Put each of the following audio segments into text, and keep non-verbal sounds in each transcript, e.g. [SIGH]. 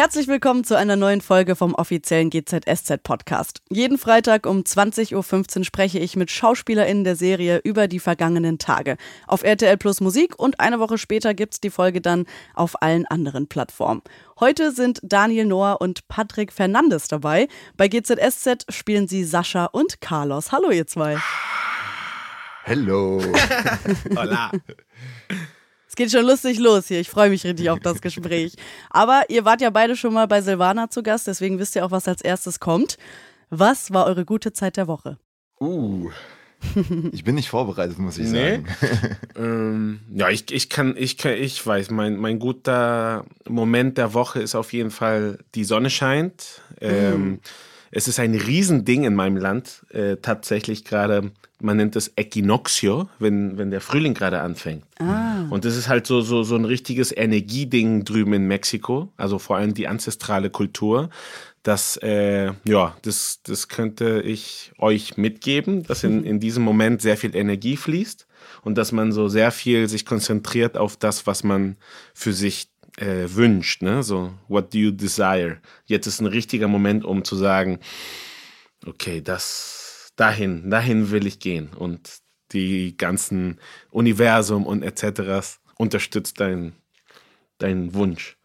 Herzlich willkommen zu einer neuen Folge vom offiziellen GZSZ Podcast. Jeden Freitag um 20.15 Uhr spreche ich mit SchauspielerInnen der Serie über die vergangenen Tage. Auf RTL Plus Musik und eine Woche später gibt's die Folge dann auf allen anderen Plattformen. Heute sind Daniel Noah und Patrick Fernandes dabei. Bei GZSZ spielen sie Sascha und Carlos. Hallo ihr zwei. Hello. [LAUGHS] Hola. Es geht schon lustig los hier. Ich freue mich richtig auf das Gespräch. [LAUGHS] Aber ihr wart ja beide schon mal bei Silvana zu Gast, deswegen wisst ihr auch, was als erstes kommt. Was war eure gute Zeit der Woche? Uh. Ich bin nicht vorbereitet, muss ich Nee? sagen. [LAUGHS] ähm, ja, ich, ich kann, ich kann, ich weiß, mein, mein guter Moment der Woche ist auf jeden Fall, die Sonne scheint. Ähm, Es ist ein Riesending in meinem Land, äh, tatsächlich gerade, man nennt es Equinoccio, wenn, wenn der Frühling gerade anfängt. Und das ist halt so, so, so ein richtiges Energieding drüben in Mexiko, also vor allem die ancestrale Kultur. Das, äh, ja, das, das könnte ich euch mitgeben, dass in, in diesem Moment sehr viel Energie fließt und dass man so sehr viel sich konzentriert auf das, was man für sich äh, wünscht. Ne? So, what do you desire? Jetzt ist ein richtiger Moment, um zu sagen, okay, das, dahin, dahin will ich gehen. Und die ganzen Universum und etc. unterstützt deinen dein Wunsch.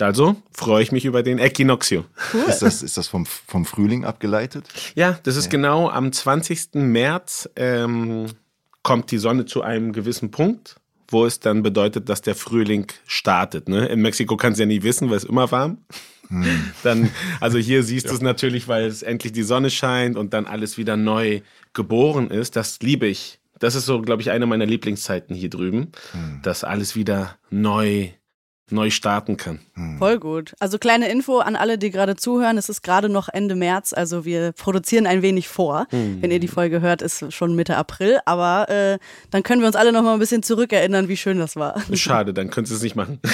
Also freue ich mich über den Equinoccio. Ist das, ist das vom, vom Frühling abgeleitet? Ja, das ist genau am 20. März ähm, kommt die Sonne zu einem gewissen Punkt, wo es dann bedeutet, dass der Frühling startet. Ne? In Mexiko kannst du ja nie wissen, weil es immer warm. Dann, also hier siehst du es natürlich, weil es endlich die Sonne scheint und dann alles wieder neu geboren ist. Das liebe ich. Das ist so, glaube ich, eine meiner Lieblingszeiten hier drüben, dass alles wieder neu, neu starten kann. Voll gut. Also kleine Info an alle, die gerade zuhören. Es ist gerade noch Ende März, also wir produzieren ein wenig vor. Wenn ihr die Folge hört, ist schon Mitte April. Aber äh, dann können wir uns alle noch mal ein bisschen zurückerinnern, wie schön das war. Schade, dann könntest du es nicht machen. [LAUGHS]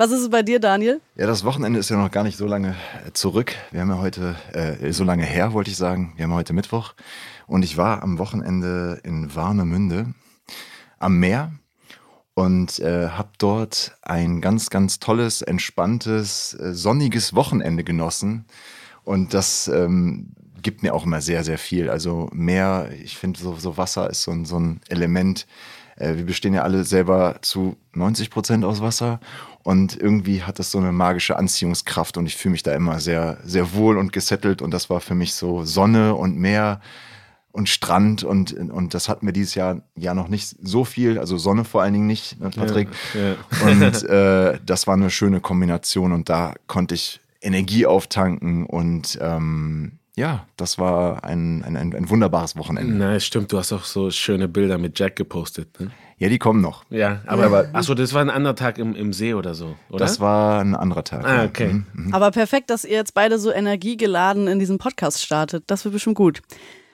Was ist es bei dir, Daniel? Ja, das Wochenende ist ja noch gar nicht so lange äh, zurück. Wir haben ja heute, äh, so lange her, wollte ich sagen. Wir haben heute Mittwoch. Und ich war am Wochenende in Warnemünde am Meer und äh, habe dort ein ganz, ganz tolles, entspanntes, äh, sonniges Wochenende genossen. Und das ähm, gibt mir auch immer sehr, sehr viel. Also Meer, ich finde, so, so Wasser ist so ein, so ein Element. Äh, wir bestehen ja alle selber zu 90 Prozent aus Wasser. Und irgendwie hat das so eine magische Anziehungskraft und ich fühle mich da immer sehr, sehr wohl und gesettelt. Und das war für mich so Sonne und Meer und Strand und, und das hatten wir dieses Jahr ja noch nicht so viel, also Sonne vor allen Dingen nicht, ne, Patrick. Ja, Und äh, das war eine schöne Kombination und da konnte ich Energie auftanken und ähm, ja, das war ein, ein, ein, ein wunderbares Wochenende. Na, es stimmt, du hast auch so schöne Bilder mit Jack gepostet. Ne? Ja, die kommen noch. Ja, aber, aber achso, das war ein anderer Tag im, im See oder so, oder? Das war ein anderer Tag. Ah, ja. okay. Mhm. Aber perfekt, dass ihr jetzt beide so energiegeladen in diesen Podcast startet. Das wird bestimmt gut.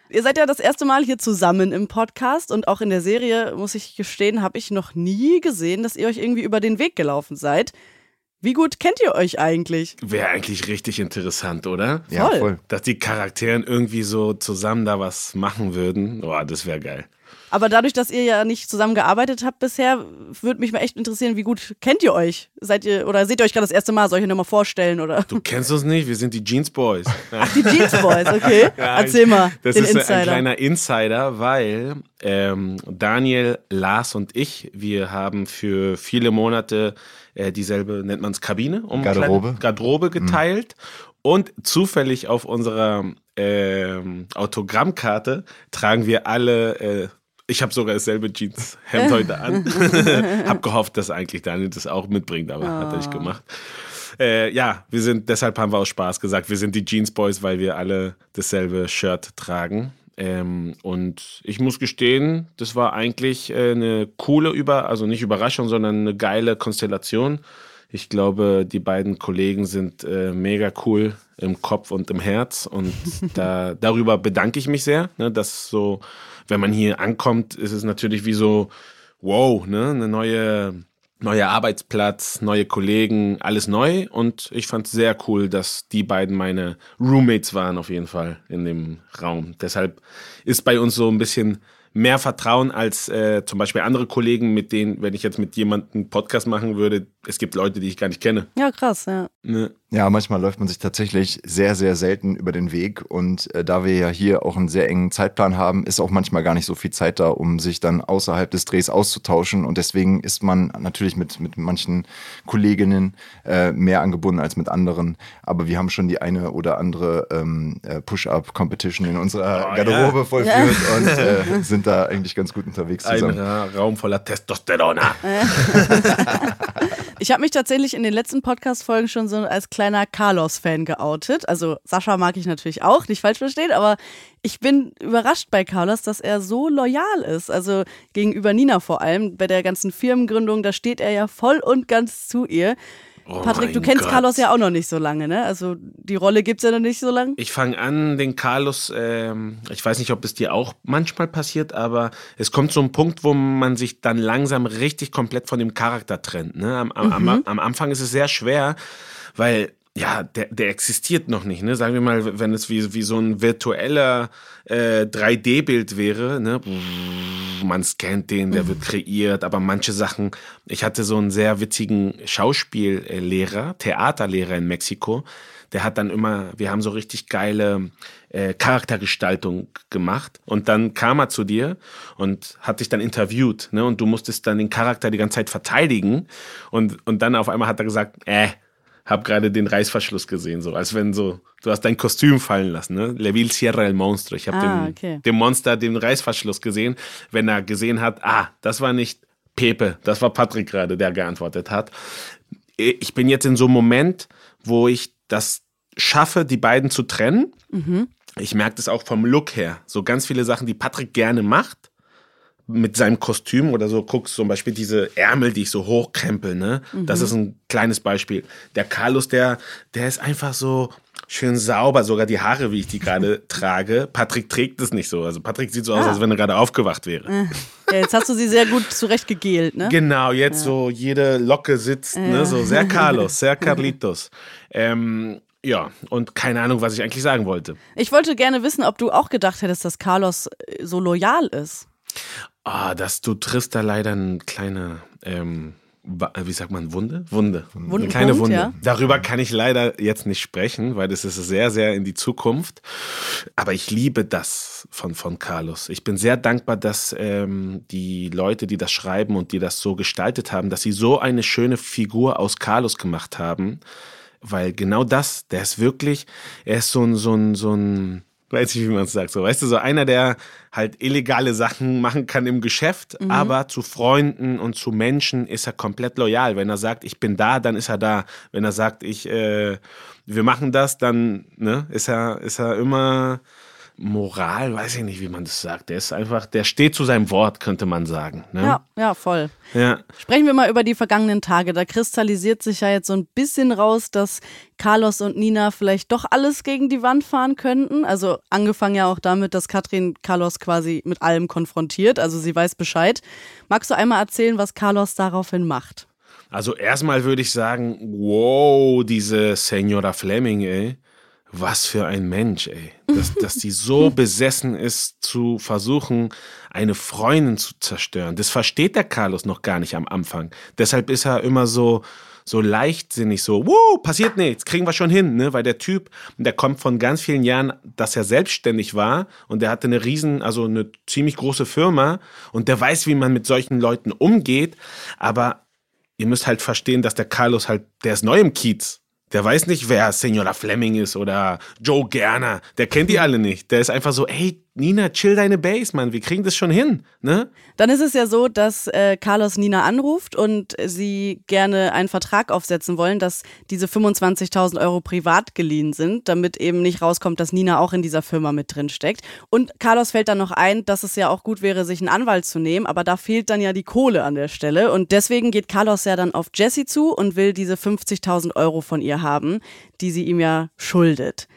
Ihr seid ja das erste Mal hier zusammen im Podcast und auch in der Serie, muss ich gestehen, habe ich noch nie gesehen, dass ihr euch irgendwie über den Weg gelaufen seid. Wie gut kennt ihr euch eigentlich? Wäre eigentlich richtig interessant, oder? Ja, Voll. voll. Dass die Charakteren irgendwie so zusammen da was machen würden. Boah, das wäre geil. Aber dadurch, dass ihr ja nicht zusammen gearbeitet habt bisher, würde mich mal echt interessieren, wie gut kennt ihr euch? Seid ihr oder seht ihr euch gerade das erste Mal? Soll ich euch nochmal vorstellen? Oder? Du kennst uns nicht, wir sind die Jeans Boys. [LAUGHS] Die Jeans Boys, okay. [LAUGHS] Ja, Erzähl ich- mal, Das den ist Insider. ein kleiner Insider, weil ähm, Daniel, Lars und ich, wir haben für viele Monate äh, dieselbe, nennt man es Kabine, um Garderobe. kleine Garderobe geteilt. Und zufällig auf unserer ähm, Autogrammkarte tragen wir alle, äh, ich habe sogar dasselbe Jeanshemd heute an. [LAUGHS] hab gehofft, dass eigentlich Daniel das auch mitbringt, aber hat er nicht gemacht. Äh, ja, wir sind, deshalb haben wir aus Spaß gesagt, wir sind die Jeans Boys, weil wir alle dasselbe Shirt tragen. Ähm, und ich muss gestehen, das war eigentlich äh, eine coole Über, also nicht Überraschung, sondern eine geile Konstellation. Ich glaube, die beiden Kollegen sind äh, mega cool im Kopf und im Herz und [LAUGHS] da, darüber bedanke ich mich sehr, ne, dass so, wenn man hier ankommt, ist es natürlich wie so, wow, ne, eine neue neuer Arbeitsplatz, neue Kollegen, alles neu. Und ich fand es sehr cool, dass die beiden meine Roommates waren auf jeden Fall in dem Raum. Deshalb ist bei uns so ein bisschen mehr Vertrauen als äh, zum Beispiel andere Kollegen, mit denen, wenn ich jetzt mit jemandem einen Podcast machen würde, es gibt Leute, die ich gar nicht kenne. Ja, krass, ja. Ne? Ja, manchmal läuft man sich tatsächlich sehr, sehr selten über den Weg. Und äh, da wir ja hier auch einen sehr engen Zeitplan haben, ist auch manchmal gar nicht so viel Zeit da, um sich dann außerhalb des Drehs auszutauschen. Und deswegen ist man natürlich mit, mit manchen Kolleginnen äh, mehr angebunden als mit anderen. Aber wir haben schon die eine oder andere ähm, äh, Push-Up-Competition in unserer Oh, Garderobe ja. vollführt und äh, sind da eigentlich ganz gut unterwegs Ein zusammen. Ra- Raum voller Testosteron. [LAUGHS] [LAUGHS] Ich habe mich tatsächlich in den letzten Podcast-Folgen schon so als kleiner Carlos-Fan geoutet. Also Sascha mag ich natürlich auch, nicht falsch verstehen, aber ich bin überrascht bei Carlos, dass er so loyal ist. Also gegenüber Nina vor allem. Bei der ganzen Firmengründung, da steht er ja voll und ganz zu ihr. Oh Patrick, du kennst Gott. Carlos ja auch noch nicht so lange, ne? Also die Rolle gibt's ja noch nicht so lange. Ich fange an, den Carlos, ähm, ich weiß nicht, ob es dir auch manchmal passiert, aber es kommt so ein Punkt, wo man sich dann langsam richtig komplett von dem Charakter trennt. Ne? Am, am, am, am Anfang ist es sehr schwer, weil ja, der, der existiert noch nicht. Ne? Sagen wir mal, wenn es wie, wie so ein virtueller äh, 3D-Bild wäre, ne? man scannt den, der wird kreiert, aber manche Sachen, ich hatte so einen sehr witzigen Schauspiellehrer, Theaterlehrer in Mexiko, der hat dann immer, wir haben so richtig geile äh, Charaktergestaltung gemacht und dann kam er zu dir und hat dich dann interviewt, ne? Und du musstest dann den Charakter die ganze Zeit verteidigen und, und dann auf einmal hat er gesagt, äh, hab gerade den Reißverschluss gesehen, so als wenn so, du hast dein Kostüm fallen lassen, ne? Leville Sierra el Monstro. Ich habe Ah, dem, okay. dem Monster den Reißverschluss gesehen, wenn er gesehen hat, ah, das war nicht Pepe, das war Patrick gerade, der geantwortet hat. Ich bin jetzt in so einem Moment, wo ich das schaffe, die beiden zu trennen. Ich merke das auch vom Look her. So ganz viele Sachen, die Patrick gerne macht, mit seinem Kostüm oder so, guckst zum Beispiel diese Ärmel, die ich so hochkrempel, ne? Das ist ein kleines Beispiel. Der Carlos, der, der ist einfach so schön sauber, sogar die Haare, wie ich die gerade [LAUGHS] trage. Patrick trägt es nicht so. Also Patrick sieht so aus, Ah. als wenn er gerade aufgewacht wäre. Ja, jetzt hast du sie sehr gut zurechtgegelt, ne? Genau, jetzt so jede Locke sitzt, ne? So sehr [LAUGHS] Carlos, sehr Carlitos. Ähm, ja, und keine Ahnung, was ich eigentlich sagen wollte. Ich wollte gerne wissen, ob du auch gedacht hättest, dass Carlos äh, so loyal ist. Ah, dass du triffst da leider eine kleine, ähm, wie sagt man, Wunde? Wunde. Eine Wundenpunkt, kleine Wunde. ja. Darüber kann ich leider jetzt nicht sprechen, weil das ist sehr, sehr in die Zukunft. Aber ich liebe das von, von Carlos. Ich bin sehr dankbar, dass ähm, die Leute, die das schreiben und die das so gestaltet haben, dass sie so eine schöne Figur aus Carlos gemacht haben. Weil genau das, der ist wirklich, er ist so ein, so ein, so ein, weiß nicht, wie man es sagt, so, weißt du, so einer, der halt illegale Sachen machen kann im Geschäft, aber zu Freunden und zu Menschen ist er komplett loyal. Wenn er sagt, ich bin da, dann ist er da. Wenn er sagt, ich, äh, wir machen das, dann ne, ist er, ist er immer Moral, weiß ich nicht, wie man das sagt. Der ist einfach, der steht zu seinem Wort, könnte man sagen. Ne? Ja, ja, voll. ja. Sprechen wir mal über die vergangenen Tage. Da kristallisiert sich ja jetzt so ein bisschen raus, dass Carlos und Nina vielleicht doch alles gegen die Wand fahren könnten. Also angefangen ja auch damit, dass Katrin Carlos quasi mit allem konfrontiert. Also sie weiß Bescheid. Magst du einmal erzählen, was Carlos daraufhin macht? Also erstmal würde ich sagen, wow, diese Senora Fleming, ey. Was für ein Mensch, ey. Dass, dass die so [LAUGHS] besessen ist, zu versuchen, eine Freundin zu zerstören. Das versteht der Carlos noch gar nicht am Anfang. Deshalb ist er immer so, so leichtsinnig, so, wuh, passiert nichts, kriegen wir schon hin, ne? Weil der Typ, der kommt von ganz vielen Jahren, dass er selbstständig war und der hatte eine riesen, also eine ziemlich große Firma und der weiß, wie man mit solchen Leuten umgeht, aber ihr müsst halt verstehen, dass der Carlos halt, der ist neu im Kiez. Der weiß nicht, wer Senora Fleming ist oder Joe Gerner. Der kennt die [LAUGHS] alle nicht. Der ist einfach so, ey, Nina, chill deine Base, Mann. Wir kriegen das schon hin, ne? Dann ist es ja so, dass äh, Carlos Nina anruft und sie gerne einen Vertrag aufsetzen wollen, dass diese 25.000 Euro privat geliehen sind, damit eben nicht rauskommt, dass Nina auch in dieser Firma mit drin steckt. Und Carlos fällt dann noch ein, dass es ja auch gut wäre, sich einen Anwalt zu nehmen, aber da fehlt dann ja die Kohle an der Stelle. Und deswegen geht Carlos ja dann auf Jessie zu und will diese 50.000 Euro von ihr haben, die sie ihm ja schuldet.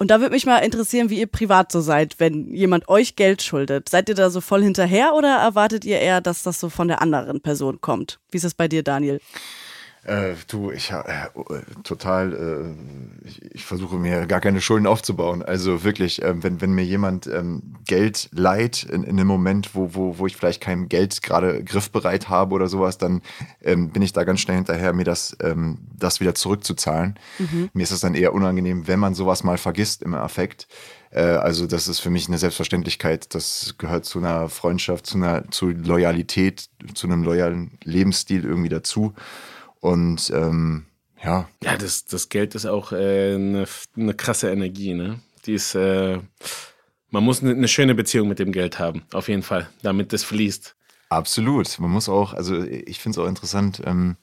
Und da würde mich mal interessieren, wie ihr privat so seid, wenn jemand euch Geld schuldet. Seid ihr da so voll hinterher oder erwartet ihr eher, dass das so von der anderen Person kommt? Wie ist es bei dir, Daniel? Äh, du, ich äh, total, äh, ich, ich, versuche mir gar keine Schulden aufzubauen. Also wirklich, äh, wenn, wenn mir jemand ähm, Geld leiht in, in einem Moment, wo, wo, wo ich vielleicht kein Geld gerade griffbereit habe oder sowas, dann ähm, bin ich da ganz schnell hinterher, mir das, ähm, das wieder zurückzuzahlen. Mhm. Mir ist es dann eher unangenehm, wenn man sowas mal vergisst im Affekt. Äh, also das ist für mich eine Selbstverständlichkeit. Das gehört zu einer Freundschaft, zu einer zu Loyalität, zu einem loyalen Lebensstil irgendwie dazu. Und ähm, ja. Ja, das, das Geld ist auch äh, eine, eine krasse Energie, ne? Die ist, äh, man muss eine, eine schöne Beziehung mit dem Geld haben, auf jeden Fall, damit das fließt. Absolut. Man muss auch, also ich finde es auch interessant, ähm,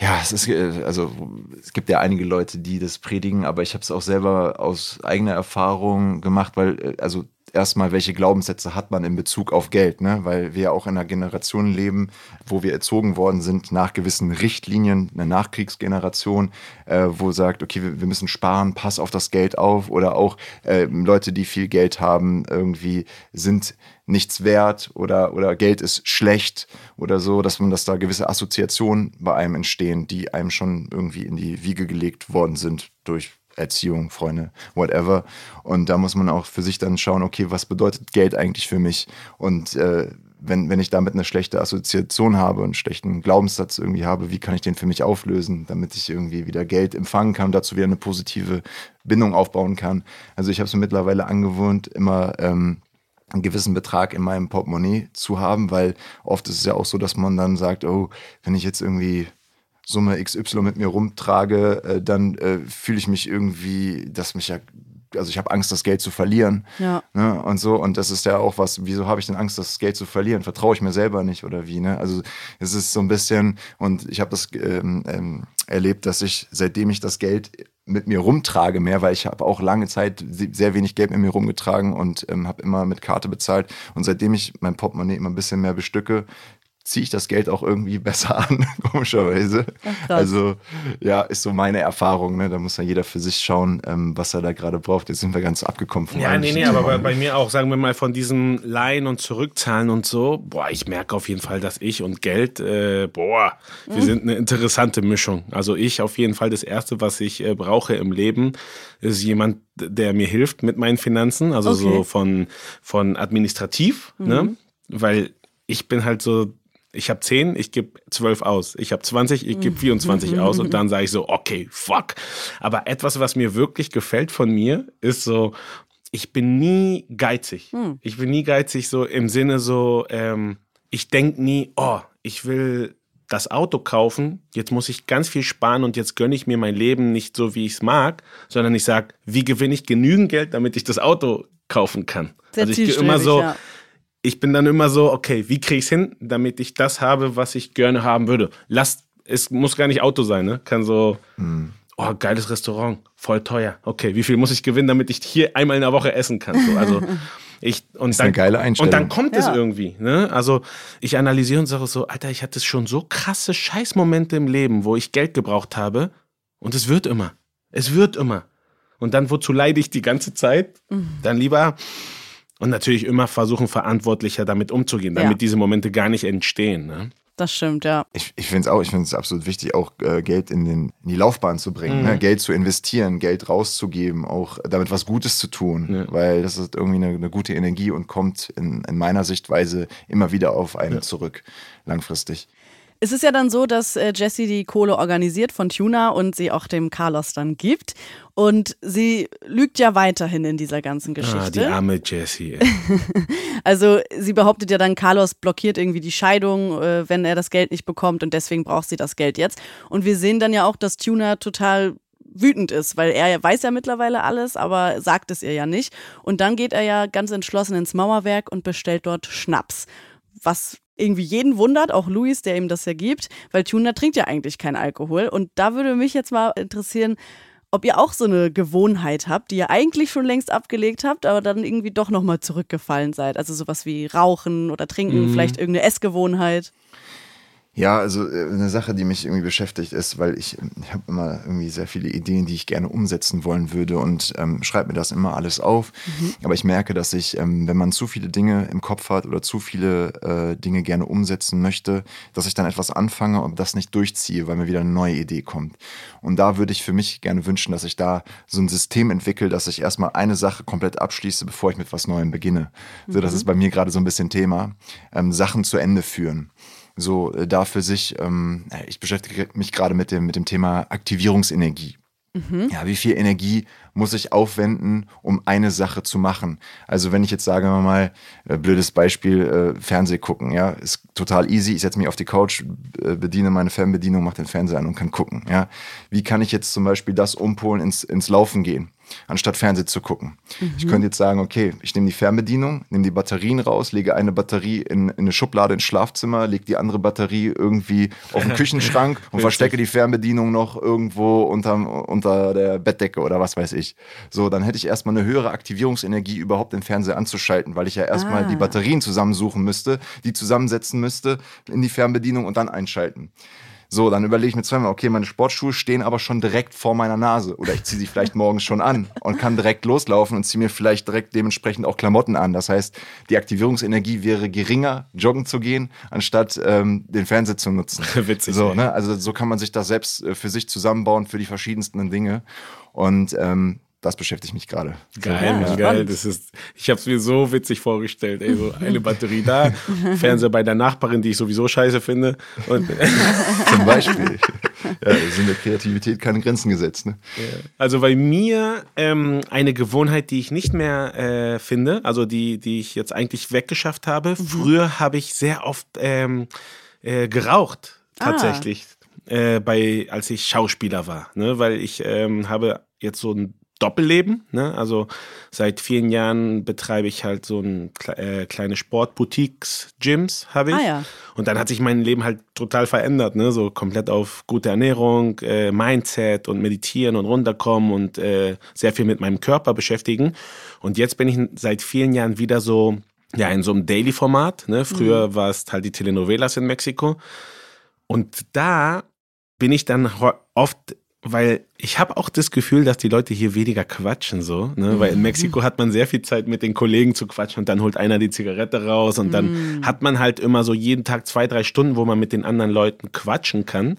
ja, es ist, äh, also es gibt ja einige Leute, die das predigen, aber ich habe es auch selber aus eigener Erfahrung gemacht, weil, äh, also erstmal, welche Glaubenssätze hat man in Bezug auf Geld, ne? Weil wir ja auch in einer Generation leben, wo wir erzogen worden sind nach gewissen Richtlinien, eine Nachkriegsgeneration, äh, wo sagt, okay, wir, wir, müssen sparen, pass auf das Geld auf oder auch äh, Leute, die viel Geld haben, irgendwie sind nichts wert oder, oder Geld ist schlecht oder so, dass man, dass da gewisse Assoziationen bei einem entstehen, die einem schon irgendwie in die Wiege gelegt worden sind durch Erziehung, Freunde, whatever. Und da muss man auch für sich dann schauen, okay, was bedeutet Geld eigentlich für mich? Und äh, wenn, wenn ich damit eine schlechte Assoziation habe, einen schlechten Glaubenssatz irgendwie habe, wie kann ich den für mich auflösen, damit ich irgendwie wieder Geld empfangen kann, dazu wieder eine positive Bindung aufbauen kann. Also ich habe es mir mittlerweile angewohnt, immer ähm, einen gewissen Betrag in meinem Portemonnaie zu haben, weil oft ist es ja auch so, dass man dann sagt, oh, wenn ich jetzt irgendwie Summe XY mit mir rumtrage, äh, dann äh, fühle ich mich irgendwie, dass mich ja, also ich habe Angst, das Geld zu verlieren. Ja. Ne? Und so, und das ist ja auch was, wieso habe ich denn Angst, das Geld zu verlieren? Vertraue ich mir selber nicht oder wie? Ne? Also es ist so ein bisschen, und ich habe das ähm, ähm, erlebt, dass ich, seitdem ich das Geld mit mir rumtrage mehr, weil ich habe auch lange Zeit sehr wenig Geld mit mir rumgetragen und ähm, habe immer mit Karte bezahlt. Und seitdem ich mein Portemonnaie immer ein bisschen mehr bestücke, ziehe ich das Geld auch irgendwie [LAUGHS] besser an, [LAUGHS] komischerweise. Ach, also ja, ist so meine Erfahrung. Ne? Da muss ja jeder für sich schauen, ähm, was er da gerade braucht. Jetzt sind wir ganz abgekommen von Ja, nee, nee, aber bei, bei, mir auch, sagen wir mal, von diesem Leihen und Zurückzahlen und so, boah, ich merke auf jeden Fall, dass ich und Geld, äh, boah, wir mhm. sind eine interessante Mischung. Also ich auf jeden Fall, das Erste, was ich äh, brauche im Leben, ist jemand, der mir hilft mit meinen Finanzen, also okay. so von, von administrativ, ne? mhm. ne? Weil ich bin halt so ich habe 10, ich gebe 12 aus. Ich habe 20, ich gebe 24 mhm. aus. Und [LAUGHS] dann sage ich so, okay, fuck. Aber etwas, was mir wirklich gefällt von mir, ist so, ich bin nie geizig. Mhm. Ich bin nie geizig so im Sinne so, ähm, ich denke nie, oh, ich will das Auto kaufen, jetzt muss ich ganz viel sparen und jetzt gönne ich mir mein Leben nicht so, wie ich es mag, sondern ich sage, wie gewinne ich genügend Geld, damit ich das Auto kaufen kann. Sehr also ich gehe immer so, ja ich bin dann immer so, okay, wie kriege ich es hin, damit ich das habe, was ich gerne haben würde. Lass, es muss gar nicht Auto sein, ne? Kann so, mhm. oh, geiles Restaurant, voll teuer. Okay, wie viel muss ich gewinnen, damit ich hier einmal in der Woche essen kann? So, also [LAUGHS] ich und das dann, eine geile Einstellung. Und dann kommt ja. es irgendwie. Ne? Also ich analysiere und sage so, Alter, ich hatte schon so krasse Scheißmomente im Leben, wo ich Geld gebraucht habe und es wird immer. Es wird immer. Und dann, wozu leide ich die ganze Zeit? Mhm. Dann lieber und natürlich immer versuchen, verantwortlicher damit umzugehen, damit ja. diese Momente gar nicht entstehen. Ne? Das stimmt, ja. Ich, ich finde es auch, ich finde es absolut wichtig, auch äh, Geld in, den, in die Laufbahn zu bringen, ne? mhm. ne? Geld zu investieren, Geld rauszugeben, auch damit was Gutes zu tun, ja. weil das ist irgendwie eine, eine, gute Energie und kommt in, in meiner Sichtweise immer wieder auf einen ja. zurück, langfristig. Es ist ja dann so, dass äh, Jessie die Kohle organisiert von Tuna und sie auch dem Carlos dann gibt. Und sie lügt ja weiterhin in dieser ganzen Geschichte. Ah, die arme Jessie. [LAUGHS] also sie behauptet ja dann, Carlos blockiert irgendwie die Scheidung, äh, wenn er das Geld nicht bekommt und deswegen braucht sie das Geld jetzt. Und wir sehen dann ja auch, dass Tuna total wütend ist, weil er weiß ja mittlerweile alles, aber sagt es ihr ja nicht. Und dann geht er ja ganz entschlossen ins Mauerwerk und bestellt dort Schnaps. Was irgendwie jeden wundert, auch Luis, der ihm das ja gibt, weil Tuna trinkt ja eigentlich keinen Alkohol. Und da würde mich jetzt mal interessieren, ob ihr auch so eine Gewohnheit habt, die ihr eigentlich schon längst abgelegt habt, aber dann irgendwie doch nochmal zurückgefallen seid. Also sowas wie Rauchen oder Trinken, mhm. vielleicht irgendeine Essgewohnheit. Ja, also äh, eine Sache, die mich irgendwie beschäftigt ist, weil ich, ich habe immer irgendwie sehr viele Ideen, die ich gerne umsetzen wollen würde und ähm, schreibe mir das immer alles auf. Mhm. Aber ich merke, dass ich, ähm, wenn man zu viele Dinge im Kopf hat oder zu viele äh, Dinge gerne umsetzen möchte, dass ich dann etwas anfange und das nicht durchziehe, weil mir wieder eine neue Idee kommt. Und da würde ich für mich gerne wünschen, dass ich da so ein System entwickle, dass ich erstmal eine Sache komplett abschließe, bevor ich mit was Neuem beginne. Mhm. So, das mhm. ist bei mir gerade so ein bisschen Thema. Ähm, Sachen zu Ende führen so äh, da für sich, ähm, ich beschäftige mich gerade mit dem, mit dem Thema Aktivierungsenergie. Mhm. Ja, wie viel Energie muss ich aufwenden, um eine Sache zu machen? Also wenn ich jetzt sage mal, äh, blödes Beispiel, äh, Fernseh gucken, ja, ist total easy. Ich setze mich auf die Couch, äh, bediene meine Fernbedienung, mache den Fernseher an und kann gucken. Ja, wie kann ich jetzt zum Beispiel das umpolen ins, ins Laufen gehen? Anstatt Fernsehen zu gucken. Mhm. Ich könnte jetzt sagen, okay, ich nehme die Fernbedienung, nehme die Batterien raus, lege eine Batterie in, in eine Schublade ins Schlafzimmer, lege die andere Batterie irgendwie auf den [LAUGHS] Küchenschrank und verstecke die Fernbedienung noch irgendwo unterm, unter der Bettdecke oder was weiß ich. So, dann hätte ich erstmal eine höhere Aktivierungsenergie, überhaupt den Fernseher anzuschalten, weil ich ja erstmal ah. die Batterien zusammensuchen müsste, die zusammensetzen müsste in die Fernbedienung und dann einschalten. So, dann überlege ich mir zweimal, okay, meine Sportschuhe stehen aber schon direkt vor meiner Nase. Oder ich ziehe sie vielleicht morgens schon an und kann direkt loslaufen und ziehe mir vielleicht direkt dementsprechend auch Klamotten an. Das heißt, die Aktivierungsenergie wäre geringer, joggen zu gehen, anstatt ähm, den Fernseher zu nutzen. [LAUGHS] Witzig. So, ne? Also so kann man sich das selbst äh, für sich zusammenbauen für die verschiedensten Dinge. Und ähm, das beschäftigt mich gerade. Geil, ja, geil. Das ist, ich habe es mir so witzig vorgestellt. Ey, so eine Batterie da, [LAUGHS] Fernseher bei der Nachbarin, die ich sowieso scheiße finde. Und [LAUGHS] Zum Beispiel. Ja, sind der Kreativität keine Grenzen gesetzt. Ne? Also bei mir ähm, eine Gewohnheit, die ich nicht mehr äh, finde, also die, die ich jetzt eigentlich weggeschafft habe. Mhm. Früher habe ich sehr oft ähm, äh, geraucht, ah. tatsächlich. Ah. Äh, bei, als ich Schauspieler war, ne? weil ich ähm, habe jetzt so ein Doppelleben. Ne? Also seit vielen Jahren betreibe ich halt so ein äh, kleine Sportboutiques, Gyms habe ich. Ah, ja. Und dann hat sich mein Leben halt total verändert, ne? So komplett auf gute Ernährung, äh, Mindset und meditieren und runterkommen und äh, sehr viel mit meinem Körper beschäftigen. Und jetzt bin ich seit vielen Jahren wieder so, ja, in so einem Daily-Format. Ne? Früher mhm. war es halt die Telenovelas in Mexiko. Und da bin ich dann oft weil ich habe auch das Gefühl, dass die Leute hier weniger quatschen so, ne? weil in Mexiko hat man sehr viel Zeit mit den Kollegen zu quatschen und dann holt einer die Zigarette raus und dann mm. hat man halt immer so jeden Tag zwei, drei Stunden, wo man mit den anderen Leuten quatschen kann.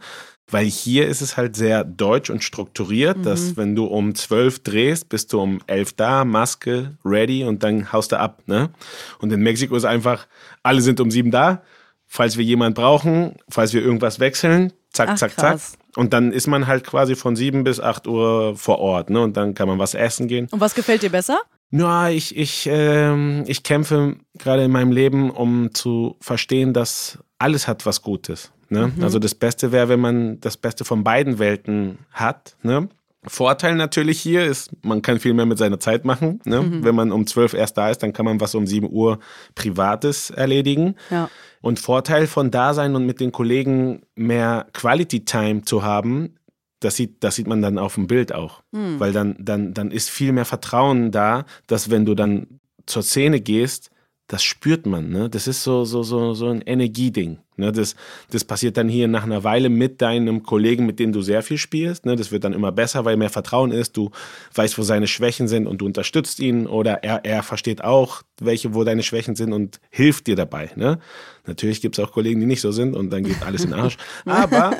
Weil hier ist es halt sehr deutsch und strukturiert, mhm. dass wenn du um zwölf drehst, bist du um elf da, Maske, ready und dann haust du ab. Ne? Und in Mexiko ist einfach, alle sind um sieben da. Falls wir jemanden brauchen, falls wir irgendwas wechseln, zack, Ach, zack, krass. zack. Und dann ist man halt quasi von 7 bis 8 Uhr vor Ort, ne? Und dann kann man was essen gehen. Und was gefällt dir besser? Ja, ich, ich, äh, ich kämpfe gerade in meinem Leben, um zu verstehen, dass alles hat was Gutes. Ne? Mhm. Also das Beste wäre, wenn man das Beste von beiden Welten hat. Ne? Vorteil natürlich hier ist, man kann viel mehr mit seiner Zeit machen. Ne? Mhm. Wenn man um 12 erst da ist, dann kann man was um 7 Uhr Privates erledigen. Ja. Und Vorteil von da sein und mit den Kollegen mehr Quality Time zu haben, das sieht, das sieht man dann auf dem Bild auch. Mhm. Weil dann, dann, dann ist viel mehr Vertrauen da, dass wenn du dann zur Szene gehst, das spürt man. Ne? Das ist so, so, so, so ein Energieding. Ne? Das, das passiert dann hier nach einer Weile mit deinem Kollegen, mit dem du sehr viel spielst. Ne? Das wird dann immer besser, weil mehr Vertrauen ist. Du weißt, wo seine Schwächen sind und du unterstützt ihn. Oder er, er versteht auch, welche, wo deine Schwächen sind und hilft dir dabei. Ne? Natürlich gibt es auch Kollegen, die nicht so sind und dann geht alles in den Arsch. [LAUGHS] Aber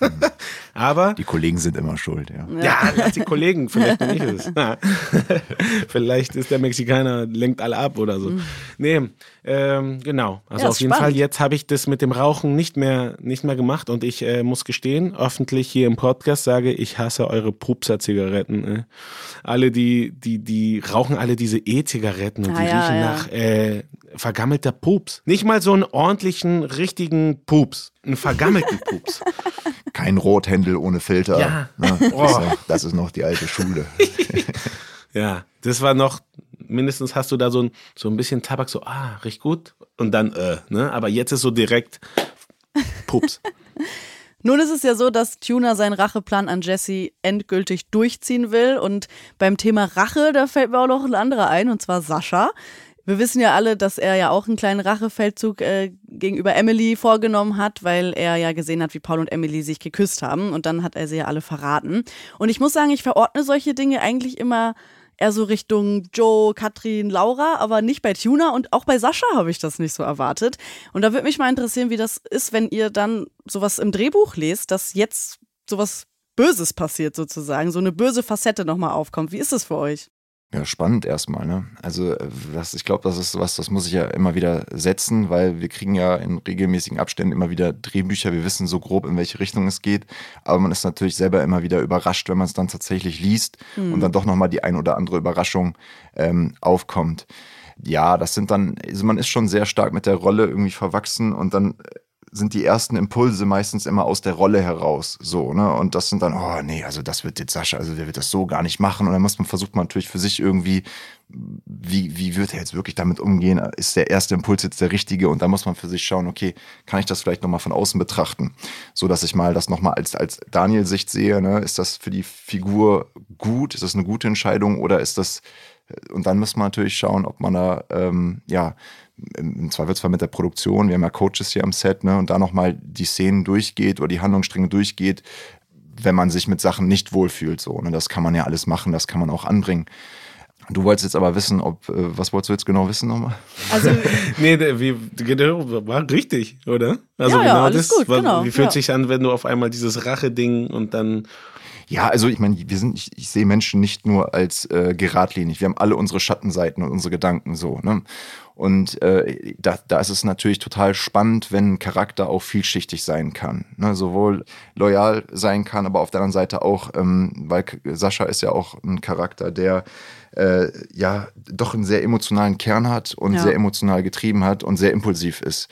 [LAUGHS] Aber. Die Kollegen sind immer schuld, ja. Ja, lass die Kollegen, vielleicht bin ich es. [LAUGHS] [LAUGHS] vielleicht ist der Mexikaner, lenkt alle ab oder so. Mhm. Nee, ähm, genau. Also ja, auf jeden spannend. Fall, jetzt habe ich das mit dem Rauchen nicht mehr, nicht mehr gemacht und ich äh, muss gestehen, öffentlich hier im Podcast sage, ich hasse eure Pupser-Zigaretten. Äh. Alle, die, die, die rauchen alle diese E-Zigaretten und ah, die ja, riechen ja. nach äh, vergammelter Pups. Nicht mal so einen ordentlichen, richtigen Pups. Einen vergammelten [LAUGHS] Pups. Kein Rothändel ohne Filter. Ja. Ne? Das, oh. ist, das, ist noch die alte Schule. [LAUGHS] ja, das war noch, mindestens hast du da so ein, so ein bisschen Tabak, so, ah, riecht gut. Und dann, äh, ne? Aber jetzt ist so direkt Pups. [LAUGHS] Nun ist es ja so, dass Tuna seinen Racheplan an Jesse endgültig durchziehen will. Und beim Thema Rache, da fällt mir auch noch ein anderer ein, und zwar Sascha. Wir wissen ja alle, dass er ja auch einen kleinen Rachefeldzug äh, gegenüber Emily vorgenommen hat, weil er ja gesehen hat, wie Paul und Emily sich geküsst haben und dann hat er sie ja alle verraten. Und ich muss sagen, ich verordne solche Dinge eigentlich immer eher so Richtung Joe, Katrin, Laura, aber nicht bei Tuna und auch bei Sascha habe ich das nicht so erwartet. Und da würde mich mal interessieren, wie das ist, wenn ihr dann sowas im Drehbuch lest, dass jetzt sowas Böses passiert sozusagen, so eine böse Facette nochmal aufkommt. Wie ist das für euch? Ja, spannend erstmal, ne? Also, das, ich glaube, das ist was, das muss ich ja immer wieder setzen, weil wir kriegen ja in regelmäßigen Abständen immer wieder Drehbücher. Wir wissen so grob, in welche Richtung es geht. Aber man ist natürlich selber immer wieder überrascht, wenn man es dann tatsächlich liest mhm. und dann doch nochmal die ein oder andere Überraschung ähm, aufkommt. Ja, das sind dann, also man ist schon sehr stark mit der Rolle irgendwie verwachsen und dann sind die ersten Impulse meistens immer aus der Rolle heraus. So, ne? Und das sind dann, oh nee, also das wird jetzt Sascha, also der wird das so gar nicht machen. Und dann muss man, versucht man natürlich für sich irgendwie, wie, wie wird er jetzt wirklich damit umgehen? Ist der erste Impuls jetzt der richtige? Und da muss man für sich schauen, okay, kann ich das vielleicht nochmal von außen betrachten? So dass ich mal das nochmal als, als Daniel-Sicht sehe, ne? Ist das für die Figur gut? Ist das eine gute Entscheidung oder ist das und dann muss man natürlich schauen, ob man da ähm, ja im Zweifelsfall mit der Produktion, wir haben ja Coaches hier am Set, ne, und da nochmal die Szenen durchgeht oder die Handlungsstränge durchgeht, wenn man sich mit Sachen nicht wohlfühlt. So, ne? Das kann man ja alles machen, das kann man auch anbringen. Du wolltest jetzt aber wissen, ob, äh, was wolltest du jetzt genau wissen nochmal? Also, [LAUGHS] nee, wie, genau, war richtig, oder? Also ja, genau ja, das, gut, genau, wie fühlt ja. sich an, wenn du auf einmal dieses Rache-Ding und dann ja, also ich meine, wir sind, ich, ich sehe Menschen nicht nur als äh, geradlinig. Wir haben alle unsere Schattenseiten und unsere Gedanken so. Ne? Und äh, da, da ist es natürlich total spannend, wenn ein Charakter auch vielschichtig sein kann. Ne? Sowohl loyal sein kann, aber auf der anderen Seite auch, ähm, weil Sascha ist ja auch ein Charakter, der äh, ja doch einen sehr emotionalen Kern hat und ja. sehr emotional getrieben hat und sehr impulsiv ist.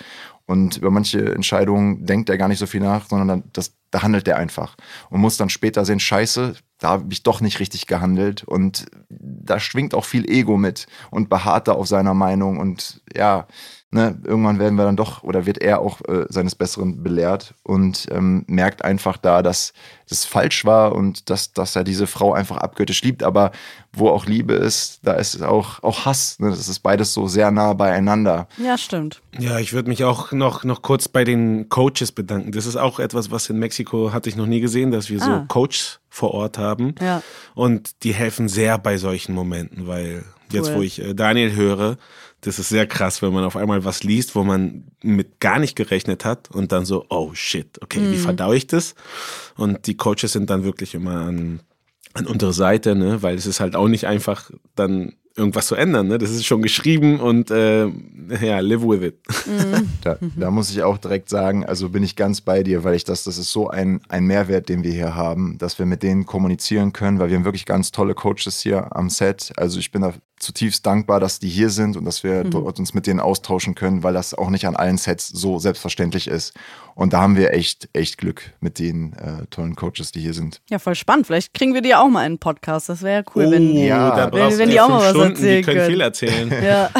Und über manche Entscheidungen denkt er gar nicht so viel nach, sondern dann, das, da handelt er einfach. Und muss dann später sehen, scheiße, da habe ich doch nicht richtig gehandelt. Und da schwingt auch viel Ego mit und beharrt da auf seiner Meinung. Und ja, ne, irgendwann werden wir dann doch, oder wird er auch äh, seines Besseren belehrt und ähm, merkt einfach da, dass das falsch war und dass, dass er diese Frau einfach abgöttisch liebt. Aber wo auch Liebe ist, da ist auch, auch Hass. Ne? Das ist beides so sehr nah beieinander. Ja, stimmt. Ja, ich würde mich auch noch, noch kurz bei den Coaches bedanken. Das ist auch etwas, was in Mexiko hatte ich noch nie gesehen, dass wir ah. so Coaches vor Ort haben. Ja. Und die helfen sehr bei solchen Momenten, weil cool. jetzt, wo ich äh, Daniel höre, das ist sehr krass, wenn man auf einmal was liest, wo man mit gar nicht gerechnet hat und dann so, oh shit, okay, mhm. wie verdaue ich das? Und die Coaches sind dann wirklich immer an, an unserer Seite, ne? weil es ist halt auch nicht einfach dann irgendwas zu ändern. Ne? Das ist schon geschrieben und äh, ja, live with it. Mhm. Da, da, muss ich auch direkt sagen, also bin ich ganz bei dir, weil ich das, das ist so ein, ein Mehrwert, den wir hier haben, dass wir mit denen kommunizieren können, weil wir haben wirklich ganz tolle Coaches hier am Set. Also ich bin da zutiefst dankbar, dass die hier sind und dass wir mhm. dort uns mit denen austauschen können, weil das auch nicht an allen Sets so selbstverständlich ist. Und da haben wir echt, echt Glück mit den äh, tollen Coaches, die hier sind. Ja, voll spannend. Vielleicht kriegen wir die auch mal in einen Podcast. Das wäre ja cool, oh, wenn, ja, wenn, wenn die auch mal was Stunden, erzählen die können. können. viel erzählen. [LAUGHS] Ja,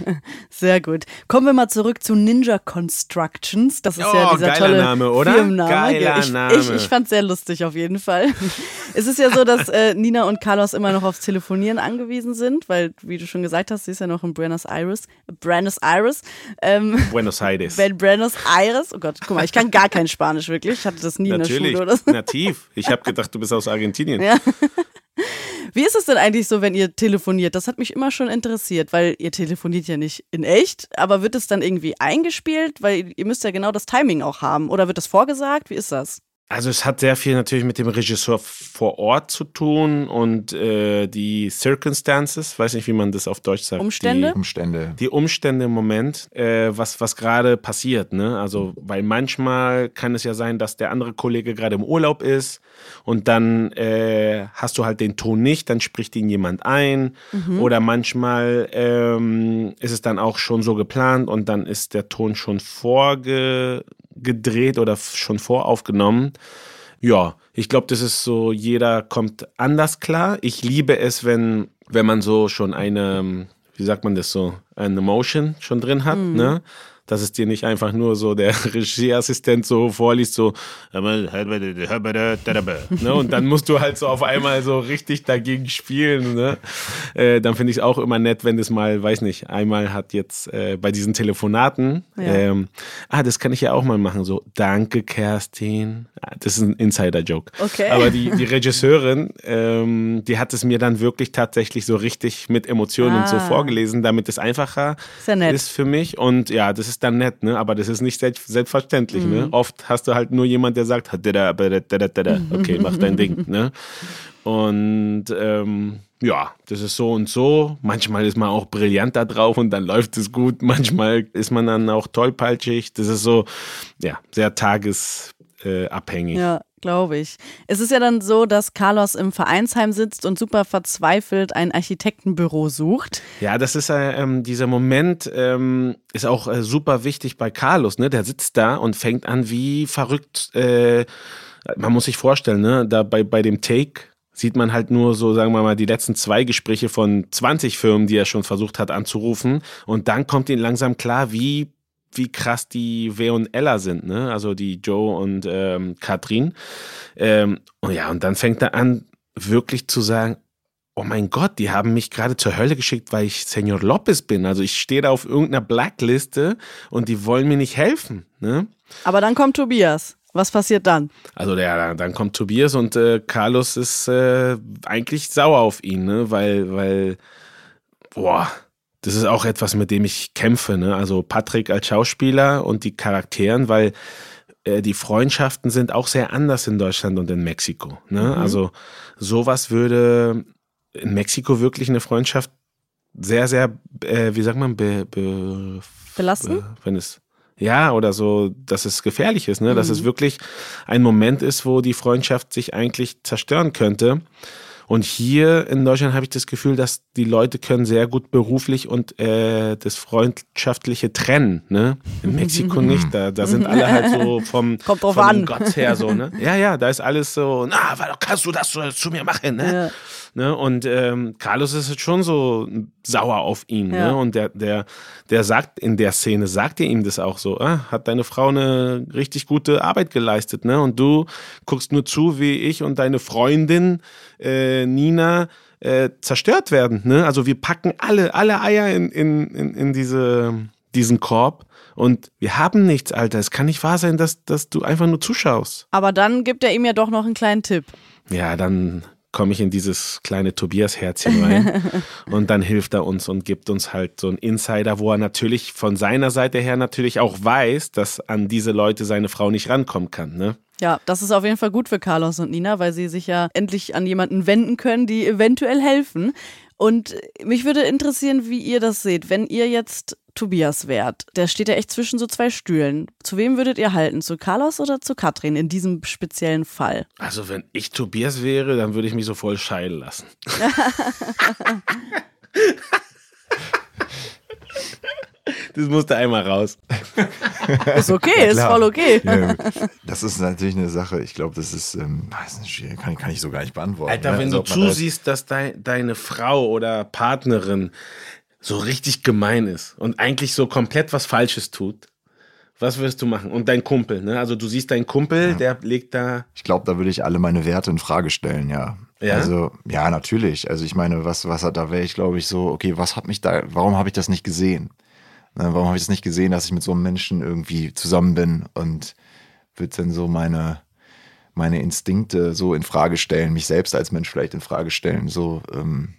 [LAUGHS] sehr gut. Kommen wir mal zurück zu Ninja Constructions. Das ist oh, ja dieser tolle Name, oder? Firmenname. Geiler ich, Name. Ich, ich fand es sehr lustig auf jeden Fall. [LAUGHS] es ist ja so, dass äh, Nina und Carlos immer noch aufs Telefonieren angewiesen sind, weil, wie du schon gesagt hast, sie ist ja noch in Buenos Aires. Buenos Aires. Ähm, Buenos Aires. Buenos Aires. Oh Gott, guck mal, ich kann gar kein Spanisch wirklich. Ich hatte das nie Natürlich, in der Schule oder so. nativ. Ich habe gedacht, du bist aus Argentinien. Ja. Wie ist es denn eigentlich so, wenn ihr telefoniert? Das hat mich immer schon interessiert, weil ihr telefoniert ja nicht in echt, aber wird es dann irgendwie eingespielt? Weil ihr müsst ja genau das Timing auch haben. Oder wird das vorgesagt? Wie ist das? Also es hat sehr viel natürlich mit dem Regisseur vor Ort zu tun und äh, die Circumstances, weiß nicht, wie man das auf Deutsch sagt. Umstände? Die Umstände. Die Umstände im Moment, äh, was, was gerade passiert. Ne? Also, weil manchmal kann es ja sein, dass der andere Kollege gerade im Urlaub ist und dann äh, hast du halt den Ton nicht, dann spricht ihn jemand ein. Mhm. Oder manchmal ähm, ist es dann auch schon so geplant und dann ist der Ton schon vorge gedreht oder schon voraufgenommen. Ja, ich glaube, das ist so, jeder kommt anders klar. Ich liebe es, wenn, wenn man so schon eine, wie sagt man das so, eine Emotion schon drin hat, mhm. ne? Dass es dir nicht einfach nur so der [LAUGHS] Regieassistent so vorliest, so ne? und dann musst du halt so auf einmal so richtig dagegen spielen. Ne? Äh, dann finde ich es auch immer nett, wenn das mal, weiß nicht, einmal hat jetzt äh, bei diesen Telefonaten, ja. ähm, ah, das kann ich ja auch mal machen, so, danke Kerstin. Ah, das ist ein Insider-Joke. Okay. Aber die, die Regisseurin, ähm, die hat es mir dann wirklich tatsächlich so richtig mit Emotionen ah. und so ah. vorgelesen, damit es einfacher ist, ja ist, für mich. Und ja, das ist dann nett, ne? aber das ist nicht selbstverständlich. Ne? Mhm. Ne? Oft hast du halt nur jemand, der sagt, okay, mach dein Ding. Ne? Und ähm, ja, das ist so und so. Manchmal ist man auch brillant da drauf und dann läuft es gut. Manchmal ist man dann auch tollpatschig. Das ist so, ja, sehr tagesabhängig. Ja, glaube ich. Es ist ja dann so, dass Carlos im Vereinsheim sitzt und super verzweifelt ein Architektenbüro sucht. Ja, das ist äh, ähm, dieser Moment ähm, ist auch äh, super wichtig bei Carlos. Ne, der sitzt da und fängt an wie verrückt. Äh, man muss sich vorstellen, ne, da bei bei dem Take sieht man halt nur so, sagen wir mal, die letzten zwei Gespräche von 20 Firmen, die er schon versucht hat anzurufen. Und dann kommt ihm langsam klar, wie wie krass die W und Ella sind, ne? Also die Joe und ähm, Katrin. Ähm, und ja, und dann fängt er an, wirklich zu sagen, oh mein Gott, die haben mich gerade zur Hölle geschickt, weil ich Senor Lopez bin. Also ich stehe da auf irgendeiner Blackliste und die wollen mir nicht helfen. Ne? Aber dann kommt Tobias. Was passiert dann? Also ja, dann kommt Tobias und äh, Carlos ist äh, eigentlich sauer auf ihn, ne? weil, weil, boah, das ist auch etwas, mit dem ich kämpfe. Ne? Also Patrick als Schauspieler und die Charakteren, weil äh, die Freundschaften sind auch sehr anders in Deutschland und in Mexiko. Ne? Mhm. Also sowas würde in Mexiko wirklich eine Freundschaft sehr, sehr, äh, wie sagt man, be, be, belasten? Be, wenn es ja, oder so, dass es gefährlich ist, ne? dass es mhm. wirklich ein Moment ist, wo die Freundschaft sich eigentlich zerstören könnte. Und hier in Deutschland habe ich das Gefühl, dass die Leute können sehr gut beruflich und äh, das Freundschaftliche trennen. Ne? In Mexiko [LAUGHS] nicht. Da, da sind alle halt so [LAUGHS] vom, Kommt drauf vom an. Gott her so. Ne? Ja, ja, da ist alles so, na, kannst du das zu mir machen? Ne? Ja. Ne? Und ähm, Carlos ist jetzt schon so sauer auf ihn. Ja. Ne? Und der, der, der sagt in der Szene, sagt er ihm das auch so, ah, hat deine Frau eine richtig gute Arbeit geleistet, ne? Und du guckst nur zu, wie ich und deine Freundin äh, Nina äh, zerstört werden. Ne? Also wir packen alle, alle Eier in, in, in, in diese, diesen Korb. Und wir haben nichts, Alter. Es kann nicht wahr sein, dass, dass du einfach nur zuschaust. Aber dann gibt er ihm ja doch noch einen kleinen Tipp. Ja, dann komme ich in dieses kleine Tobias-Herzchen rein. [LAUGHS] und dann hilft er uns und gibt uns halt so einen Insider, wo er natürlich von seiner Seite her natürlich auch weiß, dass an diese Leute seine Frau nicht rankommen kann. Ne? Ja, das ist auf jeden Fall gut für Carlos und Nina, weil sie sich ja endlich an jemanden wenden können, die eventuell helfen. Und mich würde interessieren, wie ihr das seht. Wenn ihr jetzt Tobias wärt, der steht ja echt zwischen so zwei Stühlen. Zu wem würdet ihr halten? Zu Carlos oder zu Katrin in diesem speziellen Fall? Also, wenn ich Tobias wäre, dann würde ich mich so voll scheiden lassen. [LAUGHS] Das musste einmal raus. Ist okay, ist voll okay. Ja, das ist natürlich eine Sache, ich glaube, das ist, ähm, kann, kann, ich so gar nicht beantworten. Alter, ne? wenn also, du zusiehst, dass dein, deine Frau oder Partnerin so richtig gemein ist und eigentlich so komplett was Falsches tut, was wirst du machen? Und dein Kumpel, ne? Also du siehst deinen Kumpel, ja. der legt da. Ich glaube, da würde ich alle meine Werte in Frage stellen, ja. ja. Also, ja, natürlich. Also ich meine, was, was hat, da wäre ich, glaube ich, so, okay, was hat mich da, warum habe ich das nicht gesehen? Ne, warum habe ich es nicht gesehen, dass ich mit so einem Menschen irgendwie zusammen bin und würde dann so meine, meine Instinkte so in Frage stellen, mich selbst als Mensch vielleicht in Frage stellen, so, ähm,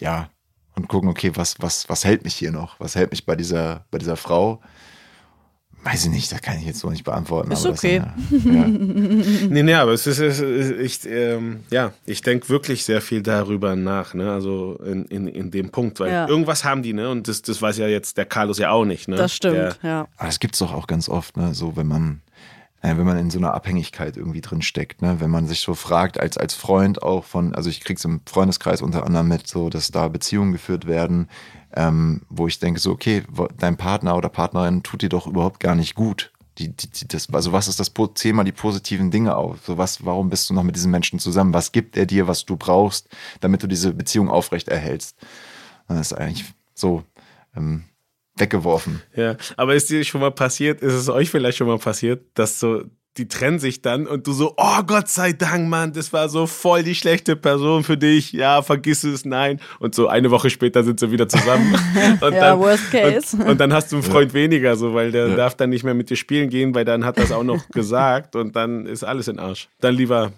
ja, und gucken, okay, was, was, was hält mich hier noch? Was hält mich bei dieser, bei dieser Frau? Weiß ich nicht, da kann ich jetzt so nicht beantworten. Ist okay. Das, ja. [LAUGHS] nee, nee, aber es ist, es ist ich, ähm, ja, ich denke wirklich sehr viel darüber nach, ne? Also in, in, in dem Punkt, weil ja. irgendwas haben die, ne? Und das, das weiß ja jetzt der Carlos ja auch nicht, ne? Das stimmt, der, ja. Aber es gibt es doch auch ganz oft, ne? So, wenn man, wenn man in so einer Abhängigkeit irgendwie drin steckt, ne? Wenn man sich so fragt, als, als Freund auch von, also ich krieg's im Freundeskreis unter anderem mit, so, dass da Beziehungen geführt werden, ähm, wo ich denke, so, okay, dein Partner oder Partnerin tut dir doch überhaupt gar nicht gut. Die, die, die, das, also was ist das Thema, die positiven Dinge auf? So was, warum bist du noch mit diesen Menschen zusammen? Was gibt er dir, was du brauchst, damit du diese Beziehung aufrecht erhältst? Das ist eigentlich so, ähm, weggeworfen. Ja, aber ist dir schon mal passiert, ist es euch vielleicht schon mal passiert, dass so die trennen sich dann und du so, oh Gott sei Dank, Mann, das war so voll die schlechte Person für dich. Ja, vergiss es, nein. Und so eine Woche später sind sie wieder zusammen. [LAUGHS] Und ja, dann, worst case. Und, und, dann hast du einen Freund ja. weniger, so, weil der ja. darf dann nicht mehr mit dir spielen gehen, weil dann hat er es auch noch [LAUGHS] gesagt und dann ist alles in Arsch. Dann lieber.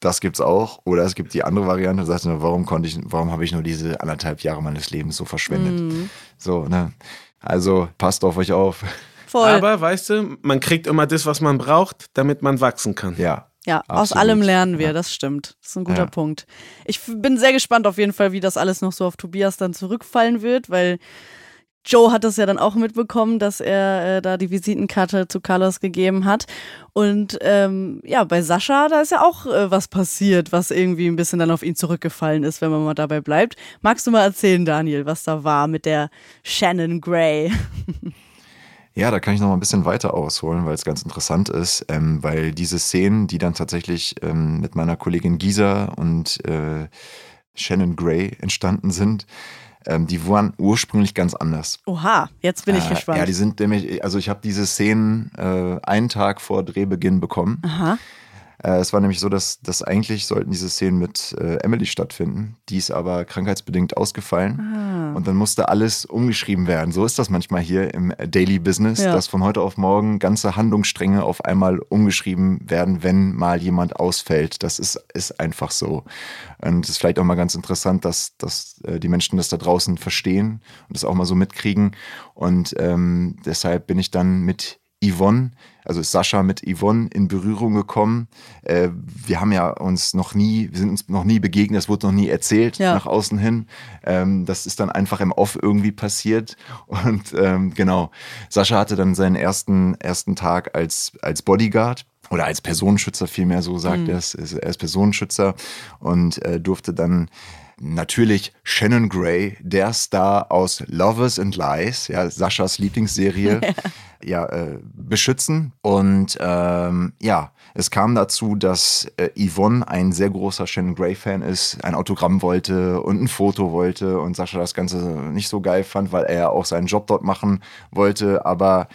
Das gibt's auch. Oder es gibt die andere Variante, du sagst, warum konnte ich, warum habe ich nur diese anderthalb Jahre meines Lebens so verschwendet? Mm. So, ne? Also passt auf euch auf. Voll. Aber weißt du, man kriegt immer das, was man braucht, damit man wachsen kann. Ja. Ja, absolut. aus allem lernen wir, das stimmt. Das ist ein guter ja. Punkt. Ich bin sehr gespannt auf jeden Fall, wie das alles noch so auf Tobias dann zurückfallen wird, weil Joe hat das ja dann auch mitbekommen, dass er äh, da die Visitenkarte zu Carlos gegeben hat. Und ähm, ja, bei Sascha, da ist ja auch äh, was passiert, was irgendwie ein bisschen dann auf ihn zurückgefallen ist, wenn man mal dabei bleibt. Magst du mal erzählen, Daniel, was da war mit der Shannon Gray? [LAUGHS] Ja, da kann ich noch mal ein bisschen weiter ausholen, weil es ganz interessant ist, ähm, weil diese Szenen, die dann tatsächlich ähm, mit meiner Kollegin Gisa und äh, Shannon Gray entstanden sind, ähm, die waren ursprünglich ganz anders. Oha, jetzt bin ich äh, gespannt. Ja, die sind nämlich, also ich habe diese Szenen äh, einen Tag vor Drehbeginn bekommen. Aha. Äh, es war nämlich so, dass, dass eigentlich sollten diese Szenen mit äh, Emily stattfinden. Die ist aber krankheitsbedingt ausgefallen. Ah. Und dann musste alles umgeschrieben werden. So ist das manchmal hier im Daily Business, ja. dass von heute auf morgen ganze Handlungsstränge auf einmal umgeschrieben werden, wenn mal jemand ausfällt. Das ist, ist einfach so. Und es ist vielleicht auch mal ganz interessant, dass, dass äh, die Menschen das da draußen verstehen und das auch mal so mitkriegen. Und ähm, deshalb bin ich dann mit Yvonne, also ist Sascha mit Yvonne in Berührung gekommen. Äh, wir haben ja uns noch nie, wir sind uns noch nie begegnet, das wurde noch nie erzählt ja. nach außen hin. Ähm, das ist dann einfach im Off irgendwie passiert. Und ähm, genau, Sascha hatte dann seinen ersten, ersten Tag als, als Bodyguard oder als Personenschützer vielmehr, so sagt mhm. er es, er ist Personenschützer und äh, durfte dann natürlich Shannon Gray, der Star aus Lovers and Lies, ja, Saschas Lieblingsserie, [LAUGHS] ja, äh, beschützen. Und ähm, ja, es kam dazu, dass äh, Yvonne ein sehr großer Shannon Gray-Fan ist, ein Autogramm wollte und ein Foto wollte und Sascha das Ganze nicht so geil fand, weil er auch seinen Job dort machen wollte. Aber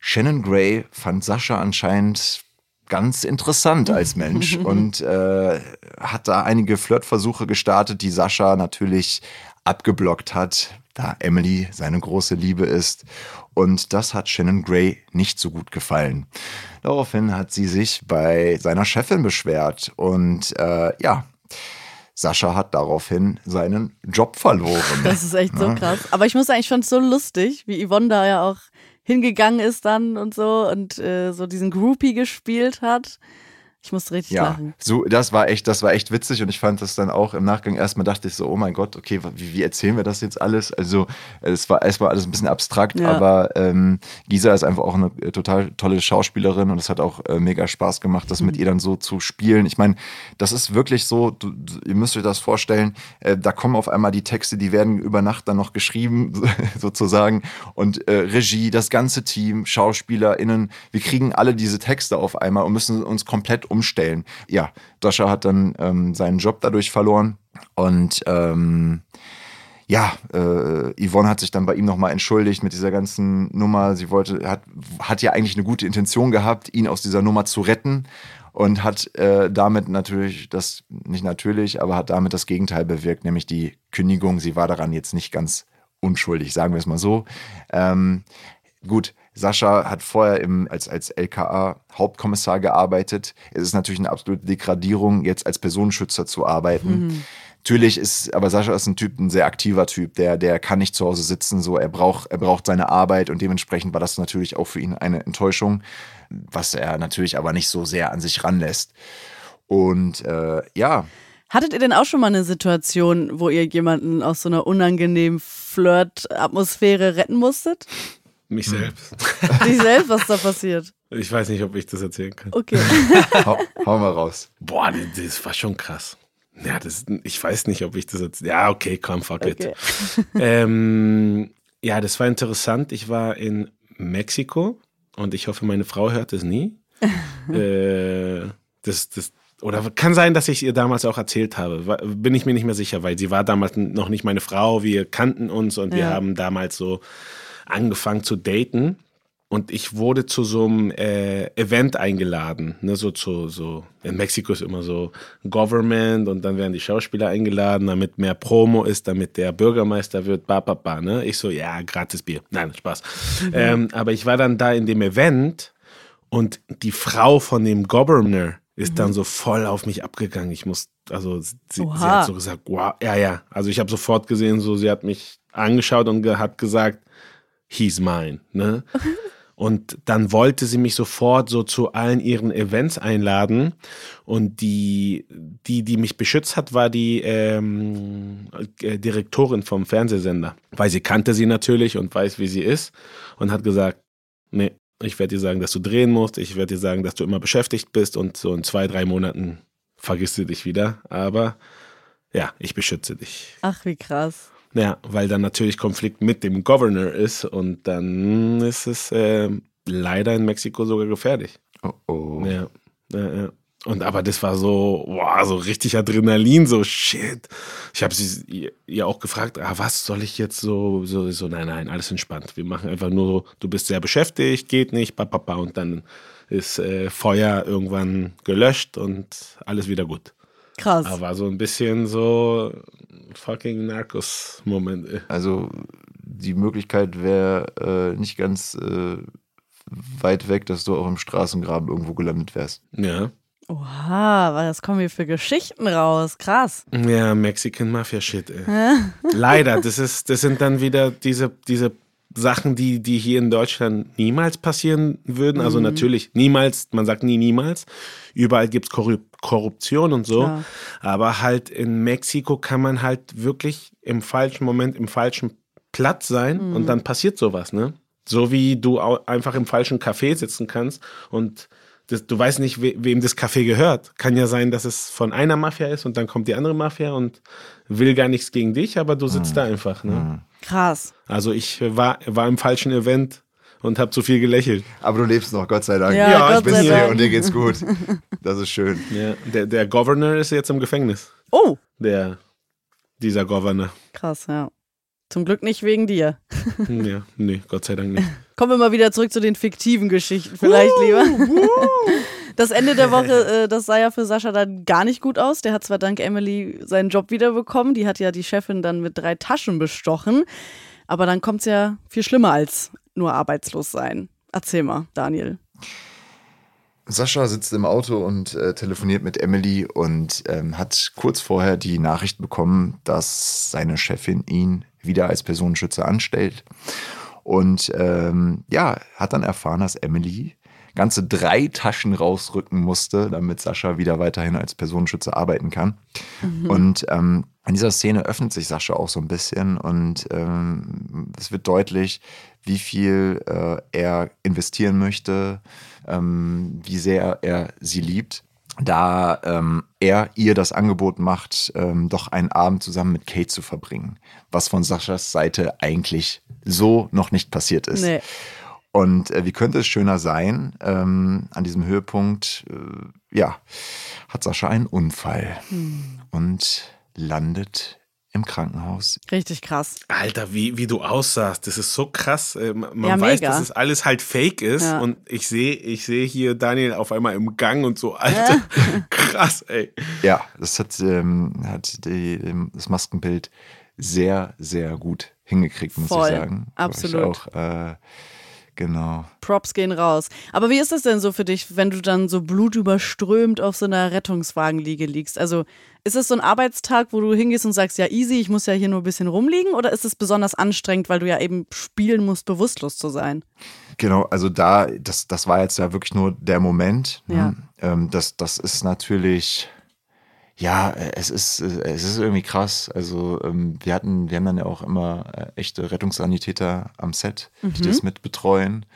Shannon Gray fand Sascha anscheinend ganz interessant als [LAUGHS] Mensch und äh, hat da einige Flirtversuche gestartet, die Sascha natürlich abgeblockt hat, da Emily seine große Liebe ist. Und das hat Shannon Gray nicht so gut gefallen. Daraufhin hat sie sich bei seiner Chefin beschwert und äh, ja, Sascha hat daraufhin seinen Job verloren. Das ist echt so krass. Aber ich muss sagen, ich fand es so lustig, wie Yvonne da ja auch hingegangen ist dann und so und äh, so diesen Groupie gespielt hat. Ich musste richtig ja, lachen. So, das war echt, das war echt witzig und ich fand das dann auch im Nachgang erstmal dachte ich so, oh mein Gott, okay, wie, wie erzählen wir das jetzt alles? Also es war erstmal alles ein bisschen abstrakt, ja. aber ähm, Gisa ist einfach auch eine äh, total tolle Schauspielerin und es hat auch äh, mega Spaß gemacht, das mhm. mit ihr dann so zu spielen. Ich meine, das ist wirklich so, du, ihr müsst euch das vorstellen, äh, da kommen auf einmal die Texte, die werden über Nacht dann noch geschrieben, [LAUGHS] sozusagen und äh, Regie, das ganze Team, SchauspielerInnen, wir kriegen alle diese Texte auf einmal und müssen uns komplett umstellen. Ja, Sascha hat dann ähm, seinen Job dadurch verloren und ähm, ja, äh, Yvonne hat sich dann bei ihm nochmal entschuldigt mit dieser ganzen Nummer. Sie wollte, hat, hat ja eigentlich eine gute Intention gehabt, ihn aus dieser Nummer zu retten und hat äh, damit natürlich das, nicht natürlich, aber hat damit das Gegenteil bewirkt, nämlich die Kündigung. Sie war daran jetzt nicht ganz unschuldig, sagen wir es mal so. Ähm, gut, Sascha hat vorher im, als, als LKA-Hauptkommissar gearbeitet. Es ist natürlich eine absolute Degradierung, jetzt als Personenschützer zu arbeiten. Mhm. Natürlich ist, aber Sascha ist ein Typ, ein sehr aktiver Typ, der, der kann nicht zu Hause sitzen, so er braucht, er braucht seine Arbeit und dementsprechend war das natürlich auch für ihn eine Enttäuschung, was er natürlich aber nicht so sehr an sich ranlässt. Und äh, ja. Hattet ihr denn auch schon mal eine Situation, wo ihr jemanden aus so einer unangenehmen Flirt-Atmosphäre retten musstet? Mich hm. selbst. [LAUGHS] Dich selbst, was da passiert? Ich weiß nicht, ob ich das erzählen kann. Okay. [LAUGHS] hau, hau, mal raus. Boah, das war schon krass. Ja, das, ich weiß nicht, ob ich das erzählen Ja, okay, komm, fuck okay. it. [LAUGHS] ähm, ja, das war interessant. Ich war in Mexiko und ich hoffe, meine Frau hört es nie. äh, das, das, oder kann sein, dass ich ihr damals auch erzählt habe. Bin ich mir nicht mehr sicher, weil sie war damals noch nicht meine Frau. Wir kannten uns und ja. wir haben damals so angefangen zu daten. Und ich wurde zu so einem äh, Event eingeladen, ne, so zu, so, in Mexiko ist immer so Government und dann werden die Schauspieler eingeladen, damit mehr Promo ist, damit der Bürgermeister wird, ba, ba, ba, ne. Ich so, ja, gratis Bier. Nein, Spaß. Mhm. Ähm, aber ich war dann da in dem Event und die Frau von dem Governor ist mhm. dann so voll auf mich abgegangen. Ich muss, also sie, sie hat so gesagt, wow, ja, ja. Also ich habe sofort gesehen, so sie hat mich angeschaut und hat gesagt, he's mine, ne? Und dann wollte sie mich sofort so zu allen ihren Events einladen. Und die, die, die mich beschützt hat, war die ähm, äh, Direktorin vom Fernsehsender. Weil sie kannte sie natürlich und weiß, wie sie ist. Und hat gesagt, nee, ich werde dir sagen, dass du drehen musst. Ich werde dir sagen, dass du immer beschäftigt bist. Und so in zwei, drei Monaten vergisst du dich wieder. Aber ja, ich beschütze dich. Ach, wie krass. Ja, weil dann natürlich Konflikt mit dem Governor ist und dann ist es äh, leider in Mexiko sogar gefährlich. Oh oh. Ja, ja, ja. Und aber das war so, wow, so richtig Adrenalin, so shit. Ich habe sie ihr auch gefragt, ah, was soll ich jetzt so, so, so, nein, nein, alles entspannt. Wir machen einfach nur, du bist sehr beschäftigt, geht nicht, papapa, und dann ist äh, Feuer irgendwann gelöscht und alles wieder gut. Krass. Aber so ein bisschen so fucking Narcos-Moment. Also die Möglichkeit wäre äh, nicht ganz äh, weit weg, dass du auch im Straßengraben irgendwo gelandet wärst. Ja. Oha, was kommen hier für Geschichten raus? Krass. Ja, Mexican Mafia Shit, ey. Leider, das ist, das sind dann wieder diese, diese Sachen, die, die hier in Deutschland niemals passieren würden. Also mhm. natürlich niemals, man sagt nie niemals. Überall gibt es Korruption und so. Klar. Aber halt in Mexiko kann man halt wirklich im falschen Moment, im falschen Platz sein mhm. und dann passiert sowas, ne? So wie du einfach im falschen Café sitzen kannst und das, du weißt nicht, we, wem das Café gehört. Kann ja sein, dass es von einer Mafia ist und dann kommt die andere Mafia und will gar nichts gegen dich, aber du sitzt mhm. da einfach. Ne? Krass. Also ich war, war im falschen Event und habe zu viel gelächelt. Aber du lebst noch, Gott sei Dank. Ja, ja ich bin hier Dank. und dir geht's gut. Das ist schön. Ja, der, der Governor ist jetzt im Gefängnis. Oh. Der, dieser Governor. Krass, ja. Zum Glück nicht wegen dir. ja, nee, Gott sei Dank nicht. Kommen wir mal wieder zurück zu den fiktiven Geschichten, vielleicht uh, lieber. Uh. Das Ende der Woche, äh, das sah ja für Sascha dann gar nicht gut aus. Der hat zwar dank Emily seinen Job wiederbekommen, die hat ja die Chefin dann mit drei Taschen bestochen. Aber dann kommt es ja viel schlimmer als nur arbeitslos sein. Erzähl mal, Daniel. Sascha sitzt im Auto und äh, telefoniert mit Emily und ähm, hat kurz vorher die Nachricht bekommen, dass seine Chefin ihn wieder als Personenschützer anstellt. Und ähm, ja, hat dann erfahren, dass Emily ganze drei Taschen rausrücken musste, damit Sascha wieder weiterhin als Personenschützer arbeiten kann. Mhm. Und ähm, in dieser Szene öffnet sich Sascha auch so ein bisschen und ähm, es wird deutlich, wie viel äh, er investieren möchte, ähm, wie sehr er sie liebt da ähm, er ihr das Angebot macht, ähm, doch einen Abend zusammen mit Kate zu verbringen, was von Saschas Seite eigentlich so noch nicht passiert ist. Nee. Und äh, wie könnte es schöner sein? Ähm, an diesem Höhepunkt, äh, ja, hat Sascha einen Unfall hm. und landet im Krankenhaus. Richtig krass. Alter, wie, wie du aussahst, das ist so krass. Äh, man ja, weiß, mega. dass es alles halt fake ist. Ja. Und ich sehe ich seh hier Daniel auf einmal im Gang und so, Alter, [LAUGHS] krass, ey. Ja, das hat, ähm, hat die, das Maskenbild sehr, sehr gut hingekriegt, muss Voll. ich sagen. Absolut. Ich auch, äh, Genau. Props gehen raus. Aber wie ist das denn so für dich, wenn du dann so blutüberströmt auf so einer Rettungswagenliege liegst? Also ist es so ein Arbeitstag, wo du hingehst und sagst, ja easy, ich muss ja hier nur ein bisschen rumliegen? Oder ist es besonders anstrengend, weil du ja eben spielen musst, bewusstlos zu sein? Genau, also da, das, das war jetzt ja wirklich nur der Moment. Ne? Ja. Ähm, das, das ist natürlich ja, es ist, es ist irgendwie krass. Also ähm, wir hatten, wir haben dann ja auch immer äh, echte Rettungssanitäter am Set, mhm. die das mit betreuen.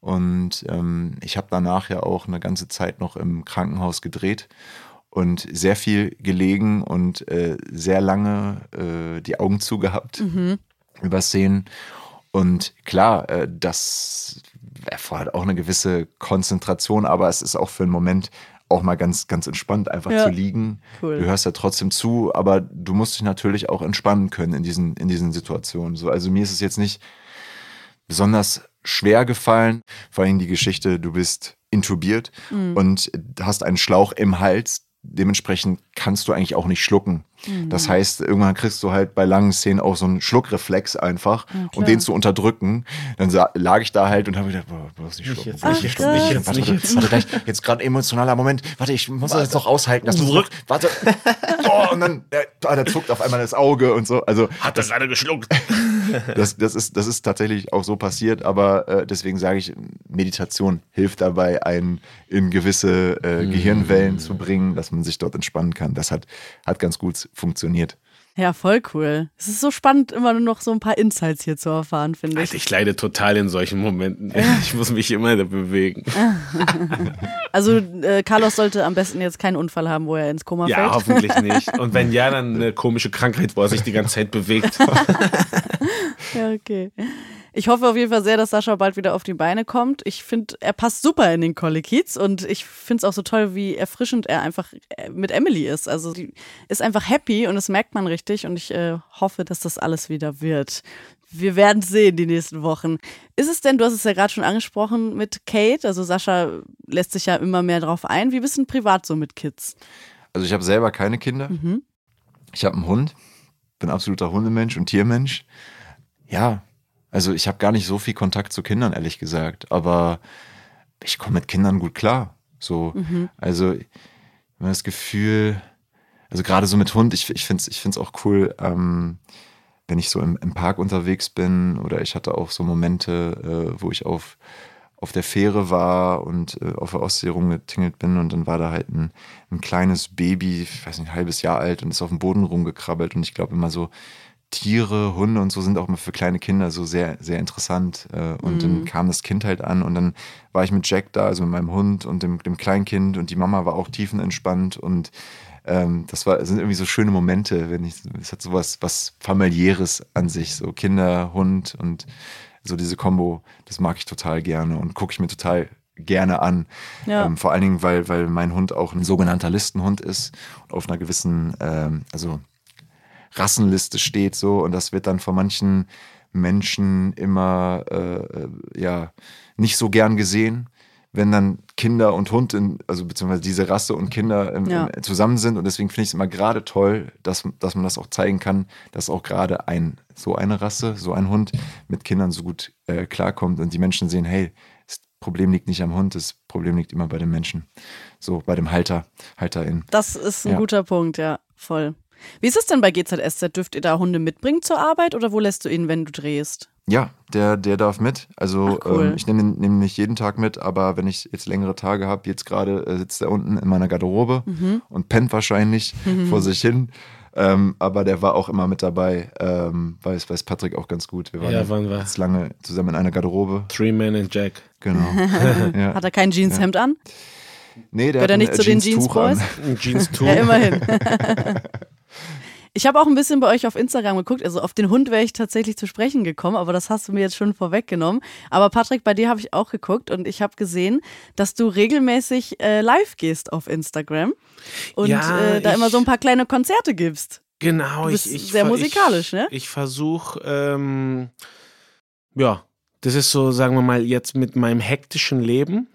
Und ähm, ich habe danach ja auch eine ganze Zeit noch im Krankenhaus gedreht und sehr viel gelegen und äh, sehr lange äh, die Augen zugehabt mhm. über Szenen. Und klar, äh, das erfordert auch eine gewisse Konzentration, aber es ist auch für einen Moment auch mal ganz, ganz entspannt einfach Ja. zu liegen. Cool. Du hörst ja trotzdem zu, aber du musst dich natürlich auch entspannen können in diesen, in diesen Situationen. So, also mir ist es jetzt nicht besonders schwer gefallen. Vor allem die Geschichte, du bist intubiert Mhm. und hast einen Schlauch im Hals. Dementsprechend kannst du eigentlich auch nicht schlucken. Mhm. Das heißt, irgendwann kriegst du halt bei langen Szenen auch so einen Schluckreflex einfach, klar. um den zu unterdrücken. Dann lag ich da halt und habe gedacht, boah, bloß nicht schlucken. nicht nicht jetzt, schlucken. nicht jetzt, warte, nicht warte, jetzt. warte, gleich, jetzt gerade emotionaler Moment. Warte, ich muss das jetzt noch aushalten. Das zurück. Warte. [LAUGHS] Oh, und dann, äh, ah, da zuckt auf einmal das Auge und so. Also Hat er gerade geschluckt. [LAUGHS] [LAUGHS] das, das, ist, das ist tatsächlich auch so passiert, aber äh, deswegen sage ich, Meditation hilft dabei, einen in gewisse äh, Gehirnwellen zu bringen, dass man sich dort entspannen kann. Das hat, hat ganz gut funktioniert. Ja, voll cool. Es ist so spannend, immer nur noch so ein paar Insights hier zu erfahren, finde ich. Alter, ich leide total in solchen Momenten. [LAUGHS] Ich muss mich immer bewegen. [LAUGHS] Also äh, Carlos sollte am besten jetzt keinen Unfall haben, wo er ins Koma Ja, fällt. hoffentlich nicht. [LAUGHS] Und wenn ja, dann eine komische Krankheit, wo er sich die ganze Zeit bewegt. Ja, okay. Ich hoffe auf jeden Fall sehr, dass Sascha bald wieder auf die Beine kommt. Ich finde, er passt super in den Collie Kiez und ich finde es auch so toll, wie erfrischend er einfach äh, mit Emily ist. Also die ist einfach happy und das merkt man richtig und ich äh, hoffe, dass das alles wieder wird. Wir werden sehen die nächsten Wochen. Ist es denn, du hast es ja gerade schon angesprochen mit Kate, also Sascha lässt sich ja immer mehr drauf ein. Wie bist du denn privat so mit Kids? Also ich habe selber keine Kinder. Ich habe einen Hund, bin absoluter Hundemensch und Tiermensch. Ja, also ich habe gar nicht so viel Kontakt zu Kindern, ehrlich gesagt. Aber ich komme mit Kindern gut klar. So, also ich habe das Gefühl, also gerade so mit Hund, ich, ich finde es ich find's auch cool, ähm, wenn ich so im, im Park unterwegs bin oder ich hatte auch so Momente, äh, wo ich auf, auf der Fähre war und äh, auf der Ostsee rumgetingelt bin und dann war da halt ein, ein kleines Baby, ich weiß nicht, ein halbes Jahr alt und ist auf dem Boden rumgekrabbelt und ich glaube immer so, Tiere, Hunde und so sind auch immer für kleine Kinder so sehr, sehr interessant. Äh, Und dann kam das Kind halt an und dann war ich mit Jack da, also mit meinem Hund und dem, dem Kleinkind und die Mama war auch tiefenentspannt und ähm, das war, sind irgendwie so schöne Momente, wenn ich, es hat sowas, was familiäres an sich, so Kinder, Hund und so diese Kombo, das mag ich total gerne und gucke ich mir total gerne an. Ja. Ähm, vor allen Dingen, weil, weil mein Hund auch ein sogenannter Listenhund ist und auf einer gewissen, ähm, also Rassenliste steht so und das wird dann von manchen Menschen immer äh, ja nicht so gern gesehen, wenn dann Kinder und Hund in, also beziehungsweise diese Rasse und Kinder im, Ja. im, zusammen sind und deswegen finde ich es immer gerade toll, dass, dass man das auch zeigen kann, dass auch gerade ein so eine Rasse, so ein Hund mit Kindern so gut äh, klarkommt und die Menschen sehen, hey, das Problem liegt nicht am Hund, das Problem liegt immer bei den Menschen, so bei dem Halter, Halterin. Das ist ein Ja. guter Punkt, ja, voll. Wie ist es denn bei GZSZ? Dürft ihr da Hunde mitbringen zur Arbeit oder wo lässt du ihn, wenn du drehst? Ja, der, der darf mit. Also Ach, cool. ähm, ich nehme ihn nehm nicht jeden Tag mit, aber wenn ich jetzt längere Tage habe, jetzt gerade äh, sitzt er unten in meiner Garderobe Mhm. und pennt wahrscheinlich vor sich hin. Ähm, aber der war auch immer mit dabei. Ähm, weiß, weiß Patrick auch ganz gut. Wir waren Ja, waren wir. jetzt lange zusammen in einer Garderobe. Three Men and Jack. Genau. [LAUGHS] ja. Hat er kein Jeanshemd an? Nee, der Gehört hat er ein, nicht äh, zu den Jeanstuch Jeans an. Boys? Ein Jeans Tour. Ja, immerhin. [LAUGHS] Ich habe auch ein bisschen bei euch auf Instagram geguckt. Also auf den Hund wäre ich tatsächlich zu sprechen gekommen, aber das hast du mir jetzt schon vorweggenommen. Aber Patrick, bei dir habe ich auch geguckt und ich habe gesehen, dass du regelmäßig äh, live gehst auf Instagram und Ja, äh, da immer so ein paar kleine Konzerte gibst. Genau, ich, ich sehr musikalisch, ich, ne? Ich versuche, ähm, ja, das ist so, sagen wir mal, jetzt mit meinem hektischen Leben,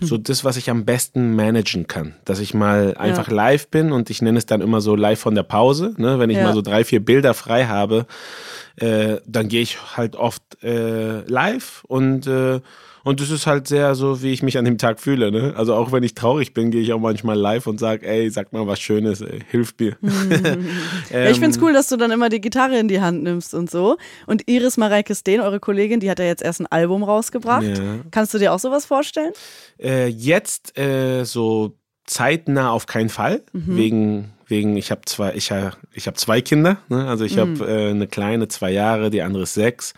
so das, was ich am besten managen kann. Dass ich mal einfach live bin und ich nenne es dann immer so live von der Pause. Ne? Wenn ich Ja. mal so drei, vier Bilder frei habe, äh, dann gehe ich halt oft äh, live und äh, und das ist halt sehr so, wie ich mich an dem Tag fühle. Ne? Also auch wenn ich traurig bin, gehe ich auch manchmal live und sage, ey, sag mal was Schönes, ey, hilf mir. [LAUGHS] ja, ich find's Ähm, cool, dass du dann immer die Gitarre in die Hand nimmst und so. Und Iris Mareike Steen, eure Kollegin, die hat ja jetzt erst ein Album rausgebracht. Ja. Kannst du dir auch sowas vorstellen? Äh, jetzt äh, so zeitnah auf keinen Fall, wegen wegen ich habe zwei ich, ha- ich habe zwei Kinder, ne? also ich habe äh, eine kleine zwei Jahre, die andere ist sechs,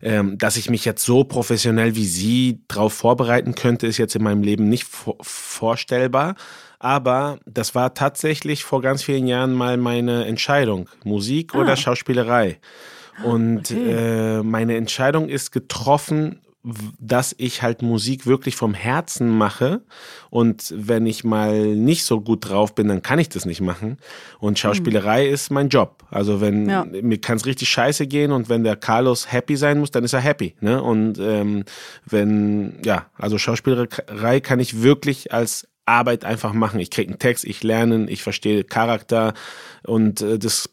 ähm, dass ich mich jetzt so professionell wie sie drauf vorbereiten könnte, ist jetzt in meinem Leben nicht vor vorstellbar. Aber das war tatsächlich vor ganz vielen Jahren mal meine Entscheidung, Musik oder Schauspielerei. Und äh, meine Entscheidung ist getroffen dass ich halt Musik wirklich vom Herzen mache und wenn ich mal nicht so gut drauf bin, dann kann ich das nicht machen und Schauspielerei mhm. ist mein Job. Also wenn ja. mir kann es richtig scheiße gehen und wenn der Carlos happy sein muss, dann ist er happy. Ne? Und ähm, wenn ja, also Schauspielerei kann ich wirklich als Arbeit einfach machen. Ich kriege einen Text, ich lerne, ich verstehe Charakter und äh, das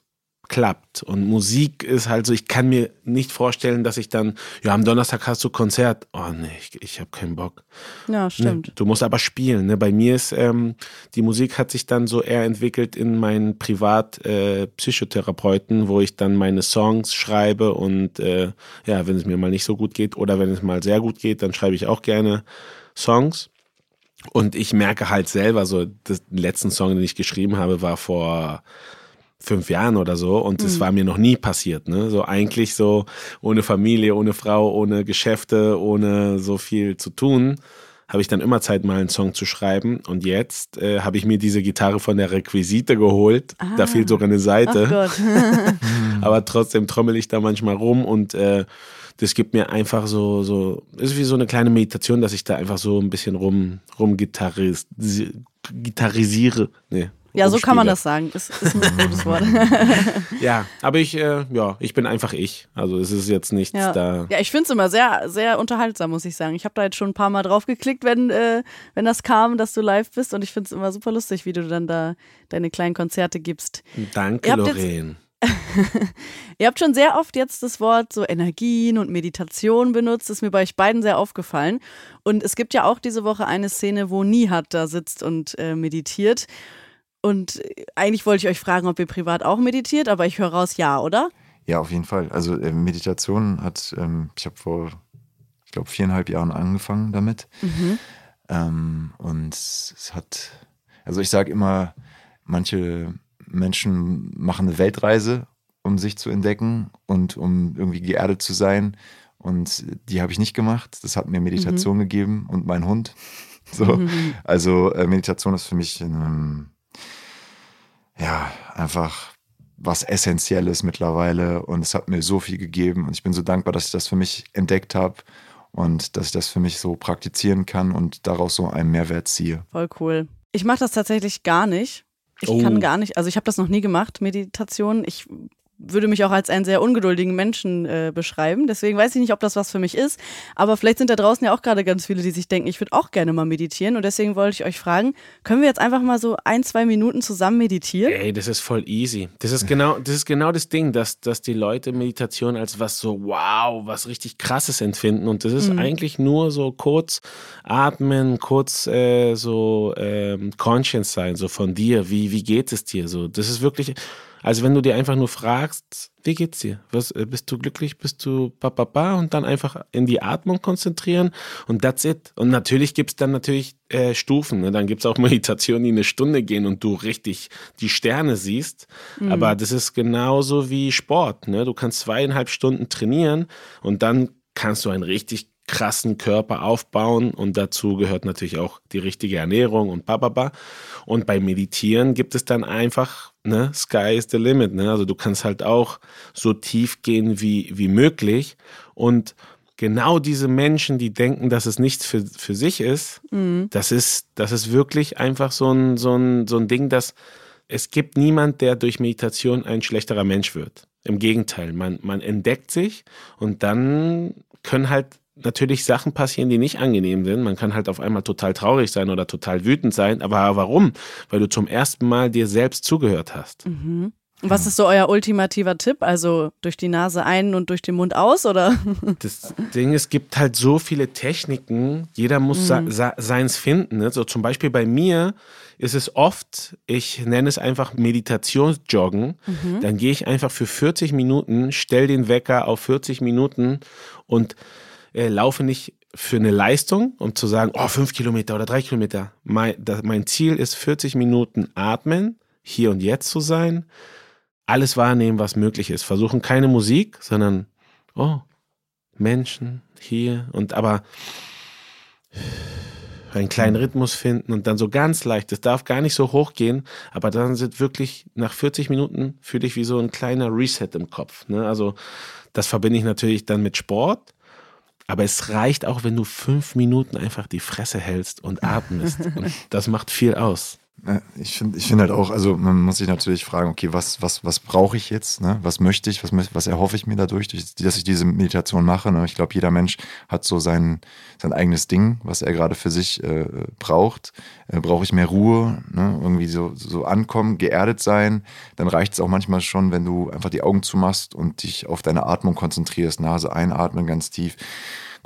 klappt. Und Musik ist halt so, ich kann mir nicht vorstellen, dass ich dann, ja, am Donnerstag hast du Konzert. Oh nee, ich, ich habe keinen Bock. Ja, stimmt. Ne, du musst aber spielen. Ne? Bei mir ist, ähm, die Musik hat sich dann so eher entwickelt in meinen Privat-Psychotherapeuten, äh, wo ich dann meine Songs schreibe und äh, ja, wenn es mir mal nicht so gut geht oder wenn es mal sehr gut geht, dann schreibe ich auch gerne Songs. Und ich merke halt selber so, den letzten Song, den ich geschrieben habe, war vor fünf Jahren oder so und es mhm. war mir noch nie passiert. Ne? So eigentlich so ohne Familie, ohne Frau, ohne Geschäfte, ohne so viel zu tun, habe ich dann immer Zeit, mal einen Song zu schreiben. Und jetzt äh, habe ich mir diese Gitarre von der Requisite geholt. Ah. Da fehlt sogar eine Seite. [LAUGHS] [LAUGHS] Aber trotzdem trommel ich da manchmal rum und äh, das gibt mir einfach so, so, ist wie so eine kleine Meditation, dass ich da einfach so ein bisschen rum, rum gitarris, gitarrisiere. Nee, ja, so kann man das sagen. Das ist ein gutes Wort. [LAUGHS] ja, aber ich, äh, ja, ich bin einfach ich. Also es ist jetzt nichts ja. da. Ja, ich finde es immer sehr, sehr unterhaltsam, muss ich sagen. Ich habe da jetzt schon ein paar Mal drauf geklickt, wenn, äh, wenn das kam, dass du live bist. Und ich finde es immer super lustig, wie du dann da deine kleinen Konzerte gibst. Danke, Lorraine. [LAUGHS] Ihr habt schon sehr oft jetzt das Wort so Energien und Meditation benutzt. Das ist mir bei euch beiden sehr aufgefallen. Und es gibt ja auch diese Woche eine Szene, wo Nihat da sitzt und äh, meditiert. Und eigentlich wollte ich euch fragen, ob ihr privat auch meditiert, aber ich höre raus, ja, oder? Ja, auf jeden Fall. Also äh, Meditation hat, ähm, ich habe vor, ich glaube, viereinhalb Jahren angefangen damit. Mhm. Ähm, und es hat, also ich sage immer, manche Menschen machen eine Weltreise, um sich zu entdecken und um irgendwie geerdet zu sein. Und die habe ich nicht gemacht. Das hat mir Meditation mhm. gegeben und mein Hund. [LAUGHS] So, mhm. also äh, Meditation ist für mich ein ja, einfach was Essentielles mittlerweile und es hat mir so viel gegeben und ich bin so dankbar, dass ich das für mich entdeckt habe und dass ich das für mich so praktizieren kann und daraus so einen Mehrwert ziehe. Voll cool. Ich mache das tatsächlich gar nicht. Ich oh. kann gar nicht, also ich habe das noch nie gemacht, Meditation. Ich würde mich auch als einen sehr ungeduldigen Menschen äh, beschreiben. Deswegen weiß ich nicht, ob das was für mich ist. Aber vielleicht sind da draußen ja auch gerade ganz viele, die sich denken, ich würde auch gerne mal meditieren. Und deswegen wollte ich euch fragen, können wir jetzt einfach mal so ein, zwei Minuten zusammen meditieren? Ey, das ist voll easy. Das ist genau das, ist genau das Ding, dass, dass die Leute Meditation als was so, wow, was richtig krasses empfinden. Und das ist mhm. eigentlich nur so kurz atmen, kurz äh, so ähm, conscious sein, so von dir. Wie, wie geht es dir? So, das ist wirklich also wenn du dir einfach nur fragst, wie geht's dir? Was, äh, bist du glücklich? Bist du papapa? Und dann einfach in die Atmung konzentrieren und that's it. Und natürlich gibt's dann natürlich äh, Stufen. Ne? Dann gibt's auch [LAUGHS] Meditationen, die eine Stunde gehen und du richtig die Sterne siehst. Mhm. Aber das ist genauso wie Sport. Ne? Du kannst zweieinhalb Stunden trainieren und dann kannst du ein richtig krassen Körper aufbauen und dazu gehört natürlich auch die richtige Ernährung und bababa. Und beim Meditieren gibt es dann einfach, ne, Sky is the limit, ne? Also du kannst halt auch so tief gehen wie, wie möglich und genau diese Menschen, die denken, dass es nichts für, für sich ist, mhm. das ist, das ist wirklich einfach so ein, so ein, so ein Ding, dass es gibt niemand, der durch Meditation ein schlechterer Mensch wird. Im Gegenteil, man, man entdeckt sich und dann können halt natürlich Sachen passieren, die nicht angenehm sind. Man kann halt auf einmal total traurig sein oder total wütend sein. Aber warum? Weil du zum ersten Mal dir selbst zugehört hast. Mhm. Was ist so euer ultimativer Tipp? Also durch die Nase ein und durch den Mund aus, oder? [LAUGHS] Das Ding, es gibt halt so viele Techniken. Jeder muss mhm. seins finden. Ne? So zum Beispiel bei mir ist es oft, ich nenne es einfach Meditationsjoggen. Mhm. Dann gehe ich einfach für 40 Minuten, stell den Wecker auf 40 Minuten und äh, laufe nicht für eine Leistung, um zu sagen, oh, fünf Kilometer oder drei Kilometer. Mein, das, mein Ziel ist 40 Minuten atmen, hier und jetzt zu sein, alles wahrnehmen, was möglich ist. Versuchen keine Musik, sondern, oh, Menschen hier und aber einen kleinen Rhythmus finden und dann so ganz leicht, es darf gar nicht so hoch gehen, aber dann sind wirklich nach 40 Minuten fühle ich wie so ein kleiner Reset im Kopf. Ne? Also das verbinde ich natürlich dann mit Sport Aber es reicht auch, wenn du fünf Minuten einfach die Fresse hältst und atmest. [LAUGHS] und das macht viel aus. Ich finde ich find halt auch, also man muss sich natürlich fragen, okay, was, was, was brauche ich jetzt? Ne? Was möchte ich? Was, was erhoffe ich mir dadurch, dass ich diese Meditation mache? Ne? Ich glaube, jeder Mensch hat so sein, sein eigenes Ding, was er gerade für sich äh, braucht. Äh, Brauche ich mehr Ruhe, ne? irgendwie so, so ankommen, geerdet sein? Dann reicht es auch manchmal schon, wenn du einfach die Augen zumachst und dich auf deine Atmung konzentrierst. Nase einatmen ganz tief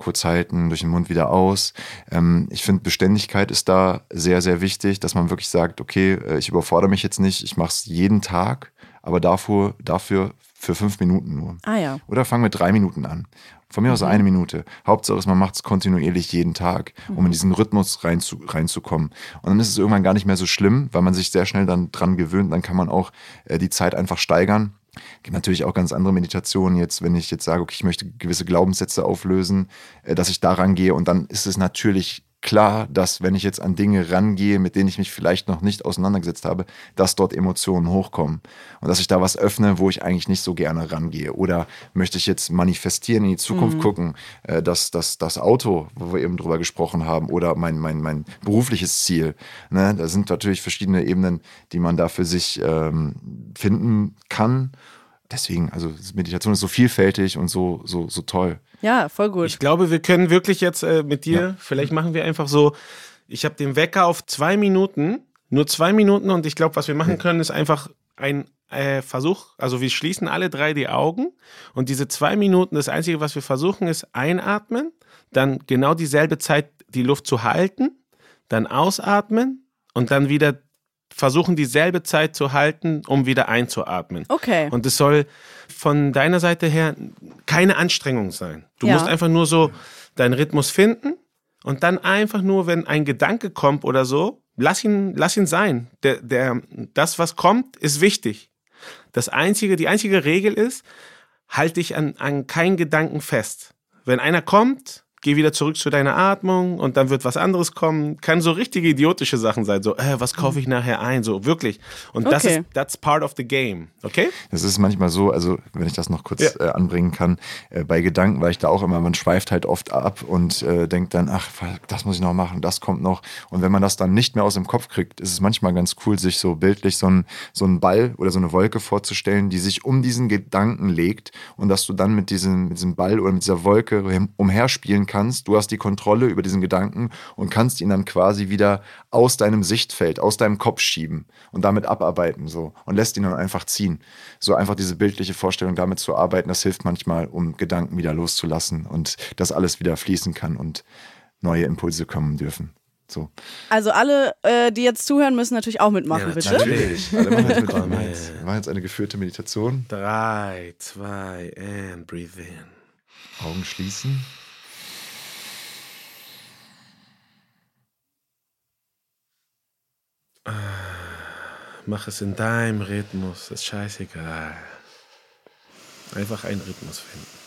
kurz halten, durch den Mund wieder aus. Ähm, ich finde, Beständigkeit ist da sehr, sehr wichtig, dass man wirklich sagt, okay, äh, ich überfordere mich jetzt nicht, ich mache es jeden Tag, aber dafür, dafür für fünf Minuten nur. Ah ja. Oder fang mit drei Minuten an. Von mir aus mhm. eine Minute. Hauptsache ist, man macht es kontinuierlich jeden Tag, um in mhm. diesen Rhythmus rein zu, reinzukommen. Und dann ist es irgendwann gar nicht mehr so schlimm, weil man sich sehr schnell dann dran gewöhnt. Dann kann man auch äh, die Zeit einfach steigern. Gibt natürlich auch ganz andere Meditationen jetzt, wenn ich jetzt sage, okay, ich möchte gewisse Glaubenssätze auflösen, äh, dass ich daran gehe und dann ist es natürlich klar, dass wenn ich jetzt an Dinge rangehe, mit denen ich mich vielleicht noch nicht auseinandergesetzt habe, dass dort Emotionen hochkommen und dass ich da was öffne, wo ich eigentlich nicht so gerne rangehe. Oder möchte ich jetzt manifestieren, in die Zukunft mhm. gucken, äh, dass, dass das Auto, wo wir eben drüber gesprochen haben, oder mein, mein, mein berufliches Ziel. Ne? Da sind natürlich verschiedene Ebenen, die man da für sich ähm, finden kann deswegen, also Meditation ist so vielfältig und so, so, so toll. Ja, voll gut. Ich glaube, wir können wirklich jetzt äh, mit dir, ja. vielleicht machen wir einfach so, ich habe den Wecker auf zwei Minuten, nur zwei Minuten und ich glaube, was wir machen können, ist einfach ein äh, Versuch, also wir schließen alle drei die Augen und diese zwei Minuten, das Einzige, was wir versuchen, ist einatmen, dann genau dieselbe Zeit die Luft zu halten, dann ausatmen und dann wieder versuchen dieselbe Zeit zu halten, um wieder einzuatmen. Okay. Und es soll von deiner Seite her keine Anstrengung sein. Du ja. musst einfach nur so deinen Rhythmus finden und dann einfach nur, wenn ein Gedanke kommt oder so, lass ihn, lass ihn sein. Der, der, das, was kommt, ist wichtig. Das einzige, die einzige Regel ist, halte dich an, an keinen Gedanken fest. Wenn einer kommt, geh wieder zurück zu deiner Atmung und dann wird was anderes kommen. Kann so richtige idiotische Sachen sein, so, äh, was kaufe ich nachher ein, so wirklich. Und okay. das ist, that's part of the game, okay? Das ist manchmal so, also wenn ich das noch kurz ja. äh, anbringen kann, äh, bei Gedanken, weil ich da auch immer, man schweift halt oft ab und äh, denkt dann, ach, das muss ich noch machen, das kommt noch. Und wenn man das dann nicht mehr aus dem Kopf kriegt, ist es manchmal ganz cool, sich so bildlich so ein, so ein Ball oder so eine Wolke vorzustellen, die sich um diesen Gedanken legt und dass du dann mit diesem, mit diesem Ball oder mit dieser Wolke umherspielen kannst. Du hast die Kontrolle über diesen Gedanken und kannst ihn dann quasi wieder aus deinem Sichtfeld, aus deinem Kopf schieben und damit abarbeiten so und lässt ihn dann einfach ziehen. So einfach diese bildliche Vorstellung damit zu arbeiten, das hilft manchmal, um Gedanken wieder loszulassen und dass alles wieder fließen kann und neue Impulse kommen dürfen. So. Also alle, äh, die jetzt zuhören, müssen natürlich auch mitmachen, ja, bitte. Natürlich. Alle machen jetzt mit. Wir machen jetzt eine geführte Meditation. Drei, zwei, and breathe in. Augen schließen. Mach es in deinem Rhythmus, ist scheißegal. Einfach einen Rhythmus finden.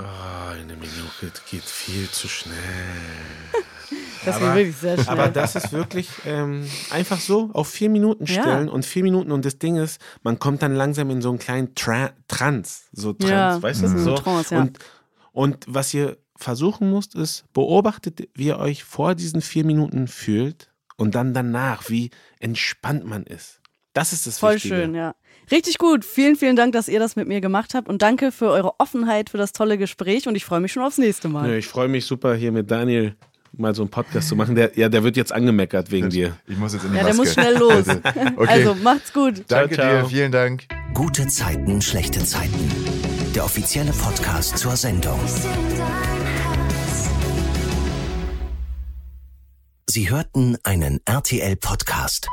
Oh, eine Minute geht viel zu schnell. [LAUGHS] Das aber, wirklich sehr schnell. Aber das ist wirklich ähm, einfach so auf vier Minuten stellen ja. und vier Minuten und das Ding ist, man kommt dann langsam in so einen kleinen Tra Trans, so Trans, ja. weißt du? Mhm. So. Trance, ja. und, und was ihr versuchen müsst, ist, beobachtet, wie ihr euch vor diesen vier Minuten fühlt und dann danach, wie entspannt man ist. Das ist das Voll Wichtige. schön, ja. Richtig gut. Vielen, vielen Dank, dass ihr das mit mir gemacht habt und danke für eure Offenheit, für das tolle Gespräch und ich freue mich schon aufs nächste Mal. Ja, ich freue mich super, hier mit Daniel mal so einen Podcast zu machen. Der, ja, der wird jetzt angemeckert wegen dir. Ich muss jetzt in die Ja, der muss schnell los. Also, [LAUGHS] okay. also macht's gut. Danke ciao, ciao. dir, vielen Dank. Gute Zeiten, schlechte Zeiten. Der offizielle Podcast zur Sendung. Sie hörten einen RTL-Podcast.